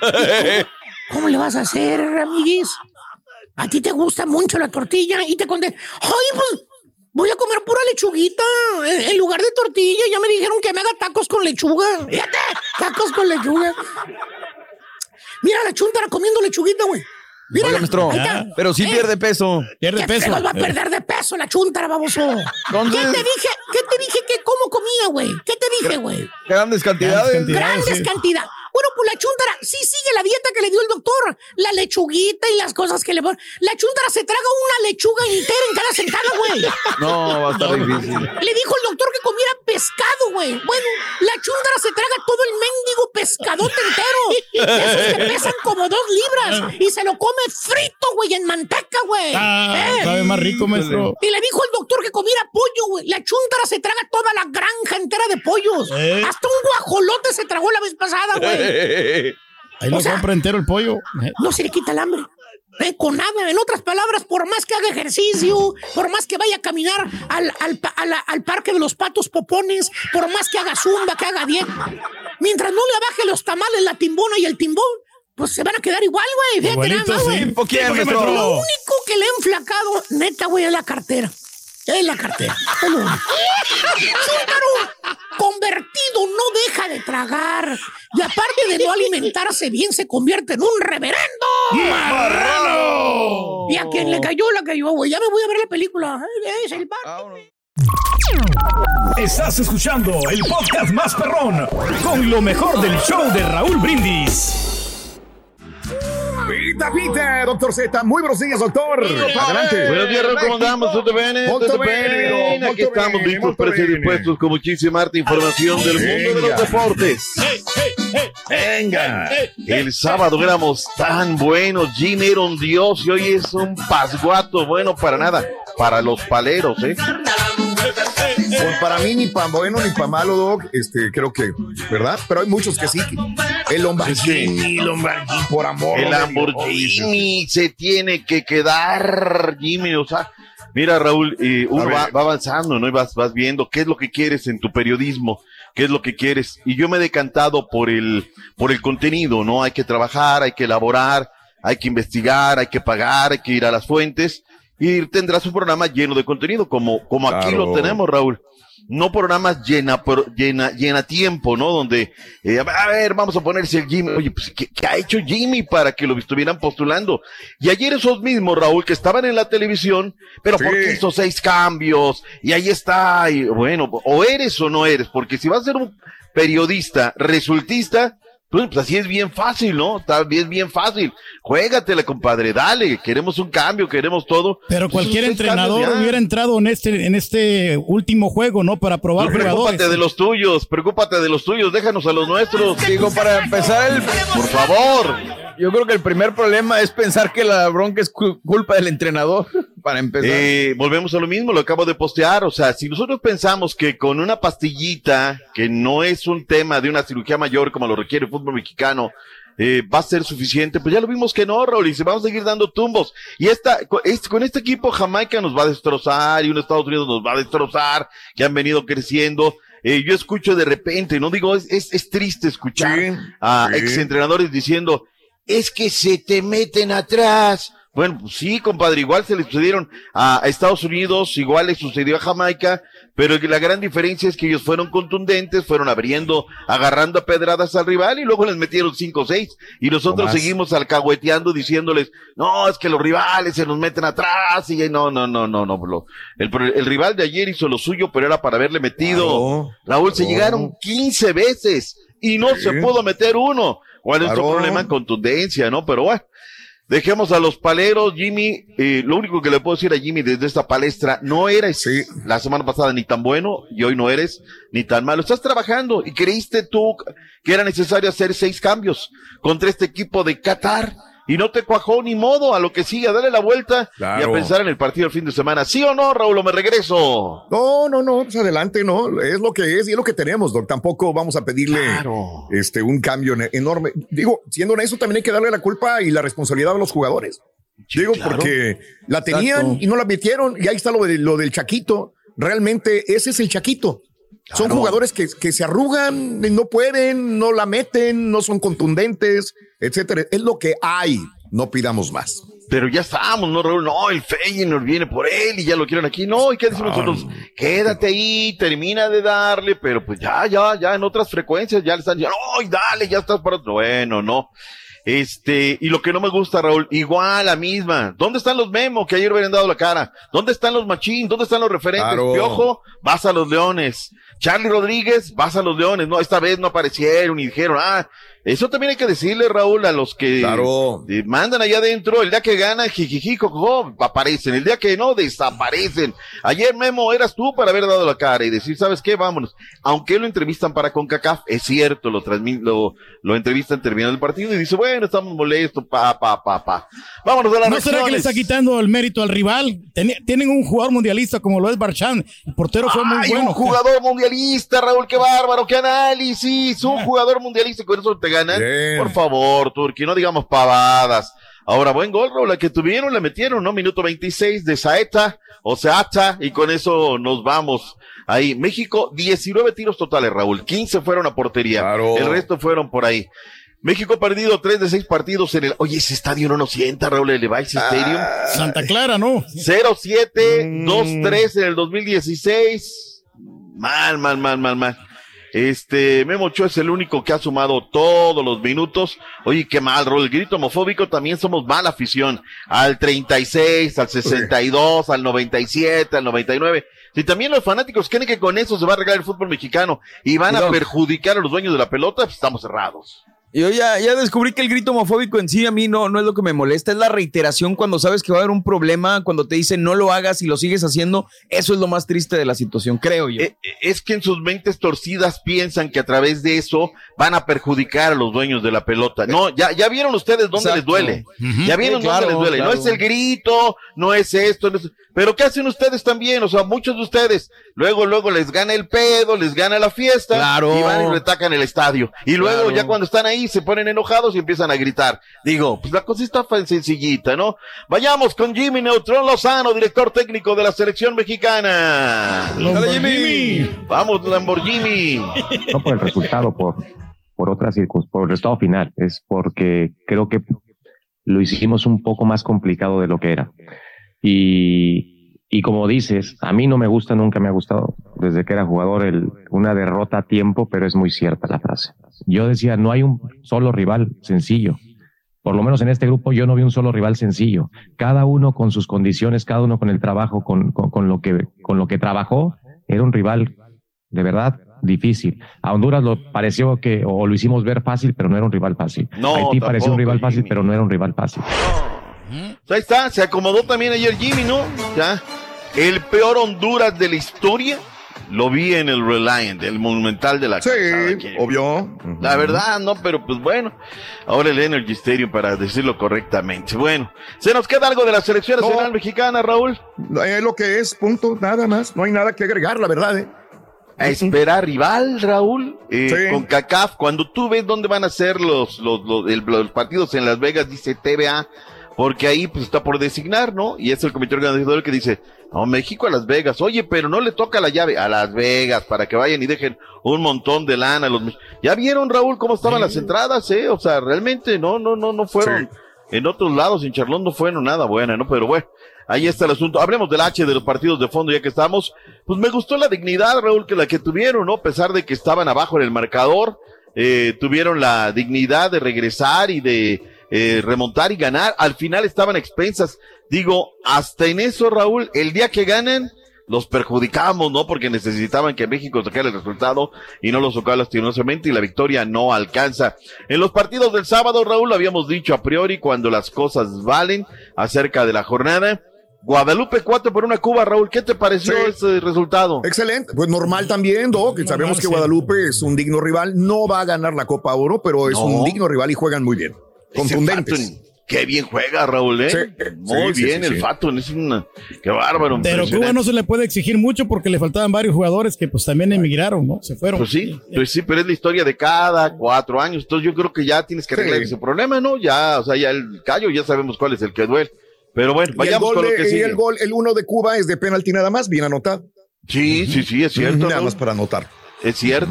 Speaker 10: ¿Cómo le vas a hacer, amiguis? A ti te gusta mucho la tortilla y te conté, ay, pues voy a comer pura lechuguita en, en lugar de tortilla. Ya me dijeron que me haga tacos con lechuga. Fíjate, tacos con lechuga. Mira la chuntara comiendo lechuguita, güey. Mira,
Speaker 5: Oiga, maestro, pero sí pierde peso.
Speaker 2: Pierde
Speaker 10: ¿Qué
Speaker 2: peso.
Speaker 10: va a perder de peso la chuntara, baboso?
Speaker 5: Entonces-
Speaker 10: ¿Qué te dije? ¿Qué te dije que cómo comía, güey? ¿Qué te dije, güey?
Speaker 5: Grandes cantidades.
Speaker 2: cantidades.
Speaker 10: Grandes
Speaker 2: sí.
Speaker 10: cantidades. Bueno, pues la chúntara sí sigue la dieta que le dio el doctor. La lechuguita y las cosas que le pone. La chúntara se traga una lechuga entera en cada sentada, güey.
Speaker 5: No, va a estar difícil.
Speaker 10: Le dijo el doctor que comiera pescado, güey. Bueno, la chúndara se traga todo el mendigo pescadote entero. Esos que pesan como dos libras. Y se lo come frito, güey, en manteca, güey.
Speaker 2: Ah,
Speaker 10: ¿Eh?
Speaker 2: sabe más rico, maestro.
Speaker 10: Y le dijo el doctor que comiera pollo, güey. La chúntara se traga toda la granja entera de pollos.
Speaker 2: ¿Eh?
Speaker 10: Hasta un guajolote se tragó la vez pasada, güey.
Speaker 2: Ahí lo
Speaker 10: O sea-
Speaker 2: compra entero el pollo.
Speaker 10: No se le quita el hambre. Eh, con nada. En otras palabras, por más que haga ejercicio, por más que vaya a caminar al, al pa- a la- al parque de los patos popones, por más que haga zumba, que haga dieta, mientras no le baje los tamales, la timbona y el timbón, pues se van a quedar igual, güey. Fíjate nada más, güey.
Speaker 2: sí.
Speaker 5: ¿Tipo quién,
Speaker 2: ¿Tipo qué,
Speaker 5: maestro?
Speaker 10: Lo único que le ha enflacado, neta, güey, es la cartera. Es la cartera. Es lo único. Chúntaro, convertido, no deja de tragar. Y aparte de no alimentarse bien, se convierte en un reverendo.
Speaker 2: ¡Marrano!
Speaker 10: Y a quien le cayó, la cayó, güey. Ya me voy a ver la película. Es el bar.
Speaker 7: Estás escuchando el podcast más perrón con lo mejor del show de Raúl Brindis.
Speaker 4: Pita, pita, doctor Z. Muy buenos días, doctor. Adelante.
Speaker 15: Buenos días, ¿cómo andamos? ¿Todo bien? Aquí estamos listos
Speaker 4: bene.
Speaker 15: dispuestos con muchísima arte información del mundo de los deportes.
Speaker 4: Venga.
Speaker 15: El sábado éramos tan buenos, Jim era un dios y hoy es un pasguato bueno para nada, para los paleros, ¿eh?
Speaker 4: Pues para mí ni para bueno ni para malo, Doc, este, creo que, ¿verdad? Pero hay muchos que sí. El Lamborghini, Lamborghini, por amor.
Speaker 15: El Lamborghini se tiene que quedar, Jimmy, o sea, mira Raúl, eh, uno va, avanzando, ¿no? Y vas, vas viendo qué es lo que quieres en tu periodismo, qué es lo que quieres. Y yo me he decantado por el, por el contenido, ¿no? Hay que trabajar, hay que elaborar, hay que investigar, hay que pagar, hay que ir a las fuentes. y tendrá su programa lleno de contenido, como, como aquí lo tenemos, Raúl. No programas llena, llena, llena tiempo, ¿no? Donde, eh, a ver, vamos a ponerse el Jimmy. Oye, pues, ¿qué, qué ha hecho Jimmy para que lo estuvieran postulando? Y ayer esos mismos, Raúl, que estaban en la televisión, pero
Speaker 4: Sí.
Speaker 15: porque hizo seis cambios? Y ahí está, y bueno, o eres o no eres, porque si vas a ser un periodista resultista, pues, pues así es bien fácil, ¿no? Está bien, bien fácil. Juégatela, compadre, dale, queremos un cambio, queremos todo.
Speaker 2: Pero
Speaker 15: Pues,
Speaker 2: cualquier entrenador
Speaker 15: cambios
Speaker 2: hubiera entrado en este, en este último juego, ¿no? Para probar
Speaker 15: No, preocúpate
Speaker 2: jugadores.
Speaker 15: de los tuyos, preocúpate de los tuyos, déjanos a los nuestros.
Speaker 5: Digo, para empezar el...
Speaker 15: Por favor.
Speaker 5: Yo creo que el primer problema es pensar que la bronca es cu- culpa del entrenador, para empezar.
Speaker 15: Eh, volvemos a lo mismo, lo acabo de postear. O sea, si nosotros pensamos que con una pastillita, que no es un tema de una cirugía mayor como lo requiere el fútbol mexicano, eh, va a ser suficiente, pues ya lo vimos que no, Raúl, y se vamos a seguir dando tumbos. Y esta, con este, con este equipo Jamaica nos va a destrozar y un Estados Unidos nos va a destrozar, que han venido creciendo. Eh, yo escucho de repente, no digo, es, es, es triste escuchar a
Speaker 4: sí.
Speaker 15: exentrenadores diciendo, es que se te meten atrás. Bueno, pues sí, compadre, igual se le sucedieron a, Estados Unidos, igual le sucedió a Jamaica, pero la gran diferencia es que ellos fueron contundentes, fueron abriendo, agarrando a pedradas al rival y luego les metieron cinco o seis. Y nosotros seguimos alcahueteando diciéndoles, no, es que los rivales se nos meten atrás y no, no, no, no, no. el, el rival de ayer hizo lo suyo, pero era para haberle metido.
Speaker 4: Claro,
Speaker 15: Raúl, se llegaron 15 veces y no
Speaker 4: Sí.
Speaker 15: se pudo meter uno. ¿Cuál es tu problema en contundencia, no? Pero bueno. Dejemos a los paleros, Jimmy. eh, lo único que le puedo decir a Jimmy desde esta palestra, no eres la semana pasada ni tan bueno y hoy no eres ni tan malo. Estás trabajando y creíste tú que era necesario hacer seis cambios contra este equipo de Qatar y no te cuajó ni modo a lo que sigue, a darle la vuelta y a pensar en el partido del fin de semana. ¿Sí o no, Raúl? ¿O me regreso?
Speaker 4: No, no, no, pues adelante, no, es lo que es y es lo que tenemos, Doc. Tampoco vamos a pedirle
Speaker 15: Claro.
Speaker 4: este un cambio enorme. Digo, siendo honesto, también hay que darle la culpa y la responsabilidad a los jugadores. Digo,
Speaker 15: claro.
Speaker 4: porque la tenían
Speaker 5: Exacto.
Speaker 4: y no la metieron, y ahí está lo, de, lo del Chaquito. Realmente ese es el Chaquito. Son jugadores que, que se arrugan, no pueden, no la meten, no son contundentes, etcétera. Es lo que hay. No pidamos más.
Speaker 15: Pero ya estamos, ¿no, Raúl? No, el Feyenoord viene por él y ya lo quieren aquí. No, ¿y qué decimos nosotros? Quédate ahí, termina de darle, pero pues ya, ya, ya en otras frecuencias ya le están diciendo, ¡ay, dale, ya estás para otro! Bueno, no. Este, y lo que no me gusta, Raúl, igual la misma. ¿Dónde están los memos que ayer hubieran dado la cara? ¿Dónde están los machín? ¿Dónde están los referentes?
Speaker 4: Claro.
Speaker 15: Piojo, vas a los leones. Charlie Rodríguez, vas a los leones. No, esta vez no aparecieron y dijeron, ah, eso también hay que decirle, Raúl, a los que
Speaker 4: Claro.
Speaker 15: mandan allá adentro. El día que gana, jijiji, jojojo, aparecen. El día que no, desaparecen. Ayer, Memo, eras tú para haber dado la cara y decir, ¿sabes qué? Vámonos. Aunque lo entrevistan para CONCACAF, es cierto, lo, lo, lo entrevistan terminando el partido y dice, bueno, estamos molestos, pa, pa, pa, pa. Vámonos a las
Speaker 2: ¿No será que le está quitando el mérito al rival? Tienen un jugador mundialista como lo es Barchan. El portero fue muy
Speaker 15: Ay,
Speaker 2: bueno.
Speaker 15: un jugador mundialista, Raúl, qué bárbaro, qué análisis. Un jugador mundialista con eso te ganan.
Speaker 4: Bien.
Speaker 15: Por favor, Turki, no digamos pavadas. Ahora, buen gol, Raúl, la que tuvieron, la metieron, ¿no? Minuto 26 de Saeta, o Seata, y con eso nos vamos. Ahí, México, 19 tiros totales, Raúl. 15 fueron a portería.
Speaker 4: Claro.
Speaker 15: El resto fueron por ahí. México ha perdido 3 de 6 partidos en el. Oye, ese estadio no nos sienta, Raúl, el Levi's Stadium.
Speaker 2: Santa Clara, ¿no?
Speaker 15: 0-7, 2-3 en el 2016. Mal, mal, mal, mal, mal. Este, Memo Ochoa es el único que ha sumado todos los minutos. Oye, qué mal, Raúl. El grito homofóbico también somos mala afición. Al 36, al 62, al 97, al 99. Si también los fanáticos creen que con eso se va a arreglar el fútbol mexicano y van a perjudicar a los dueños de la pelota, pues estamos cerrados.
Speaker 5: Yo ya, ya descubrí que el grito homofóbico en sí a mí no, no es lo que me molesta, es la reiteración cuando sabes que va a haber un problema, cuando te dicen no lo hagas y lo sigues haciendo, eso es lo más triste de la situación, creo yo.
Speaker 15: Eh, eh, es que en sus mentes torcidas piensan que a través de eso van a perjudicar a los dueños de la pelota. No, ya, ya vieron ustedes dónde
Speaker 5: Exacto.
Speaker 15: les duele. Ya vieron
Speaker 5: Sí,
Speaker 15: dónde les duele.
Speaker 5: claro.
Speaker 15: No es el grito, no es esto, no es- pero ¿qué hacen ustedes también? O sea, muchos de ustedes, luego, luego les gana el pedo, les gana la fiesta
Speaker 5: Claro.
Speaker 15: y van y retacan el estadio. Y luego
Speaker 5: Claro.
Speaker 15: ya cuando están ahí se ponen enojados y empiezan a gritar. Digo, pues la cosa está sencillita, ¿no? Vayamos con Jimmy Neutrón Lozano, director técnico de la selección mexicana.
Speaker 2: Lamborghini.
Speaker 15: Vamos, Lamborghini.
Speaker 16: no por el resultado, por, por otras circunstancias, por el resultado final, es porque creo que lo hicimos un poco más complicado de lo que era. Y, y como dices, a mí no me gusta, nunca me ha gustado. Desde que era jugador, el, una derrota a tiempo, pero es muy cierta la frase. Yo decía, no hay un solo rival sencillo. Por lo menos en este grupo yo no vi un solo rival sencillo. Cada uno con sus condiciones, cada uno con el trabajo, con, con, con lo, que, con lo que trabajó, era un rival de verdad difícil. A Honduras lo pareció que, o lo hicimos ver fácil, pero no era un rival fácil.
Speaker 15: No,
Speaker 16: Haití pareció un
Speaker 15: tampoco,
Speaker 16: rival fácil, pero no era un rival fácil.
Speaker 15: Pues ahí está, se acomodó también ayer Jimmy, ¿no? Ya. El peor Honduras de la historia lo vi en el Reliant, el Monumental de la
Speaker 4: Sí, obvio.
Speaker 15: La verdad, no, pero pues bueno, ahora el Energy Stadium para decirlo correctamente. Bueno, ¿se nos queda algo de la selección nacional mexicana, Raúl?
Speaker 4: Es lo que es, punto, nada más. No hay nada que agregar, la verdad. ¿eh?
Speaker 15: A esperar rival, Raúl, eh,
Speaker 4: Sí.
Speaker 15: con CACAF. Cuando tú ves dónde van a ser los, los, los partidos en Las Vegas, dice TVA, porque ahí pues está por designar, ¿no? Y es el comité organizador el que dice, no, México a Las Vegas. Oye, pero no le toca la llave a Las Vegas para que vayan y dejen un montón de lana. a Los... ¿Ya vieron, Raúl, cómo estaban las entradas, eh? O sea, realmente no, no, no, no fueron. En otros lados, en Charlón no fueron nada buena, ¿no? Pero bueno, ahí está el asunto. Hablemos del H de los partidos de fondo, ya que estamos. Pues me gustó la dignidad, Raúl, que la que tuvieron, ¿no? A pesar de que estaban abajo en el marcador, eh, tuvieron la dignidad de regresar y de eh, remontar y ganar. Al final estaban expensas. Digo, hasta en eso, Raúl, el día que ganan, los perjudicamos, ¿no? Porque necesitaban que México sacara el resultado y no lo sacó lastimosamente y la victoria no alcanza. En los partidos del sábado, Raúl, lo habíamos dicho a priori cuando las cosas valen acerca de la jornada. Guadalupe 4 por una Cuba, Raúl, ¿qué te pareció ese resultado?
Speaker 4: Excelente, pues normal también, Doc, que sabemos que
Speaker 15: sí.
Speaker 4: Guadalupe es un digno rival, no va a ganar la Copa Oro, pero es
Speaker 15: No.
Speaker 4: un digno rival y juegan muy bien, contundentes.
Speaker 15: Qué bien juega, Raúl, ¿eh?
Speaker 4: Sí,
Speaker 15: Muy
Speaker 4: sí,
Speaker 15: bien,
Speaker 4: sí,
Speaker 15: el
Speaker 4: sí.
Speaker 15: Fatun, es una... Qué bárbaro.
Speaker 2: Pero Cuba no se le puede exigir mucho porque le faltaban varios jugadores que pues también emigraron, ¿no? Se fueron.
Speaker 15: Pues sí, pues sí, pero es la historia de cada cuatro años. Entonces yo creo que ya tienes que arreglar
Speaker 4: Sí.
Speaker 15: ese problema, ¿no? Ya, o sea, ya el callo, ya sabemos cuál es el que duele. Pero bueno,
Speaker 4: Y el
Speaker 15: vayamos
Speaker 4: gol,
Speaker 15: con lo
Speaker 4: de-
Speaker 15: que
Speaker 4: y
Speaker 15: sigue.
Speaker 4: el gol, el uno de Cuba es de penalti nada más, bien anotado.
Speaker 15: Sí, sí, sí, es cierto.
Speaker 4: Nada más para anotar.
Speaker 15: Es cierto.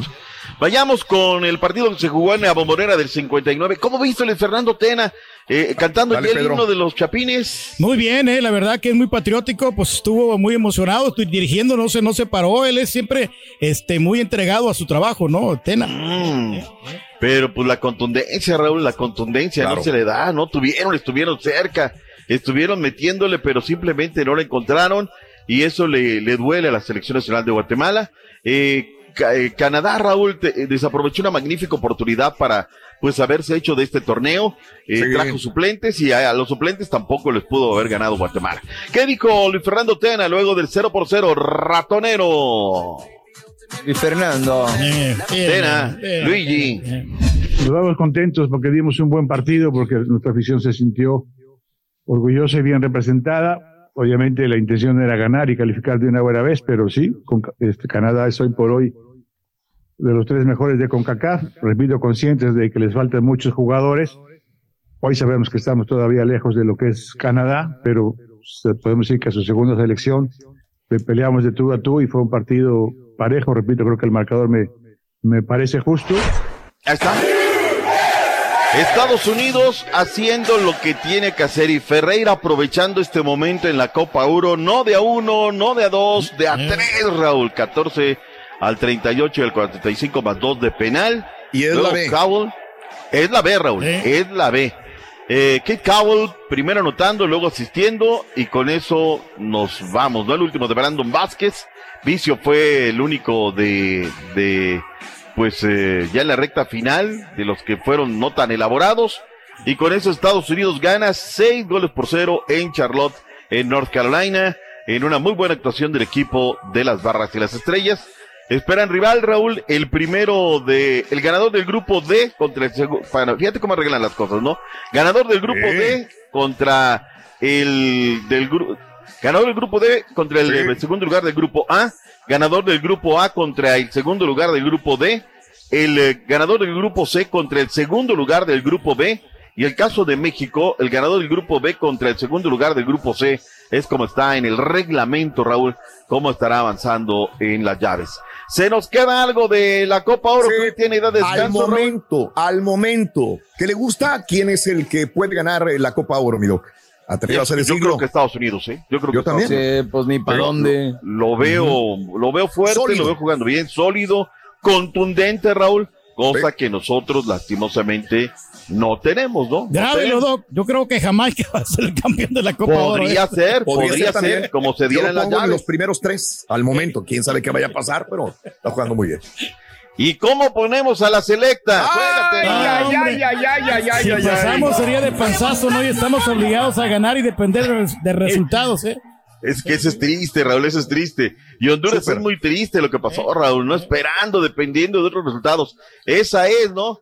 Speaker 15: Vayamos con el partido que se jugó en la bombonera del 59. ¿Cómo viste Luis Fernando Tena eh, cantando
Speaker 2: Dale,
Speaker 15: el
Speaker 2: Pedro.
Speaker 15: himno de los chapines?
Speaker 2: Muy bien, eh, la verdad que es muy patriótico, pues estuvo muy emocionado, estoy dirigiendo, no se, no se paró, él es siempre este, muy entregado a su trabajo, ¿no? Tena.
Speaker 15: Mm. Pero pues la contundencia, Raúl, la contundencia
Speaker 2: Claro.
Speaker 15: no se le da, ¿no? Tuvieron, estuvieron cerca, estuvieron metiéndole, pero simplemente no la encontraron y eso le, le duele a la Selección Nacional de Guatemala. Eh, Canadá, Raúl, te- eh, desaprovechó una magnífica oportunidad para pues haberse hecho de este torneo, eh,
Speaker 4: Sí.
Speaker 15: trajo suplentes y a, a los suplentes tampoco les pudo haber ganado Guatemala. ¿Qué dijo Luis Fernando Tena luego del 0 por 0 ratonero?
Speaker 5: Luis Fernando.
Speaker 15: Tena, Luigi.
Speaker 3: Nos vamos contentos porque dimos un buen partido, porque nuestra afición se sintió orgullosa y bien representada. Obviamente la intención era ganar y calificar de una buena vez, pero sí, con, este, Canadá es hoy por hoy de los tres mejores de CONCACAF. Repito, conscientes de que les faltan muchos jugadores. Hoy sabemos que estamos todavía lejos de lo que es Canadá, pero podemos decir que a su segunda selección le peleamos de tú a tú y fue un partido parejo. Repito, creo que el marcador me, me parece justo.
Speaker 15: Está. Estados Unidos haciendo lo que tiene que hacer y Ferreira aprovechando este momento en la Copa Euro, no de a uno, no de a dos, de a tres, Raúl, 14 al 38 y al 45 más dos de penal.
Speaker 4: Y es
Speaker 15: Luego
Speaker 4: la B.
Speaker 15: Cowell, es la B, Raúl, es la B. Eh, Kate Cowell primero anotando, luego asistiendo y con eso nos vamos, ¿no? El último de Brandon Vázquez. Vicio fue el único de, de, pues eh, ya en la recta final de los que fueron no tan elaborados. Y con eso Estados Unidos gana seis goles por cero en Charlotte, en North Carolina, en una muy buena actuación del equipo de las Barras y las Estrellas. Esperan rival, Raúl, el primero de, el ganador del grupo D contra el segundo, fíjate cómo arreglan las cosas, ¿no? Ganador del grupo. D contra el del grupo, ganador del grupo D contra el,
Speaker 4: Sí.
Speaker 15: el segundo lugar del grupo A, ganador del grupo A contra el segundo lugar del grupo D, el eh, ganador del grupo C contra el segundo lugar del grupo B, y el caso de México, el ganador del grupo B contra el segundo lugar del grupo C, es como está en el reglamento, Raúl, cómo estará avanzando en las llaves. Se nos queda algo de la Copa Oro, que tiene edad de
Speaker 4: al
Speaker 15: descanso, Raúl?
Speaker 4: momento, al momento. ¿Qué le gusta? ¿Quién es el que puede ganar eh, la Copa Oro, Milo? Atrevido a hacer el
Speaker 15: Yo creo que Estados Unidos, ¿eh? Yo creo
Speaker 4: Yo
Speaker 15: que
Speaker 4: también.
Speaker 15: Estados
Speaker 5: Sí, pues ni para dónde.
Speaker 15: Lo veo, lo veo fuerte,
Speaker 4: Sólido.
Speaker 15: lo veo jugando bien, sólido, contundente, Raúl, cosa que nosotros lastimosamente no tenemos, ¿no? No
Speaker 2: Grábelo,
Speaker 15: tenemos.
Speaker 2: Doc. Yo creo que Jamaica va a ser el campeón de la Copa Oro.
Speaker 15: Podría
Speaker 2: ¿eh?
Speaker 15: ser, podría,
Speaker 4: también.
Speaker 15: ser, como se diera
Speaker 4: lo
Speaker 15: en las llaves.
Speaker 4: los primeros tres al momento. Quién sabe qué vaya a pasar, pero está jugando muy bien.
Speaker 15: ¿Y cómo ponemos a la selecta?
Speaker 2: Ah, hombre. Si pasamos sería de panzazo, ¿no? Y estamos obligados a ganar y depender de res- de resultados, ¿eh?
Speaker 15: Es que eso es triste, Raúl, eso es triste. Y Honduras es muy triste lo que pasó, Raúl, no esperando, dependiendo de otros resultados. Esa es, ¿no?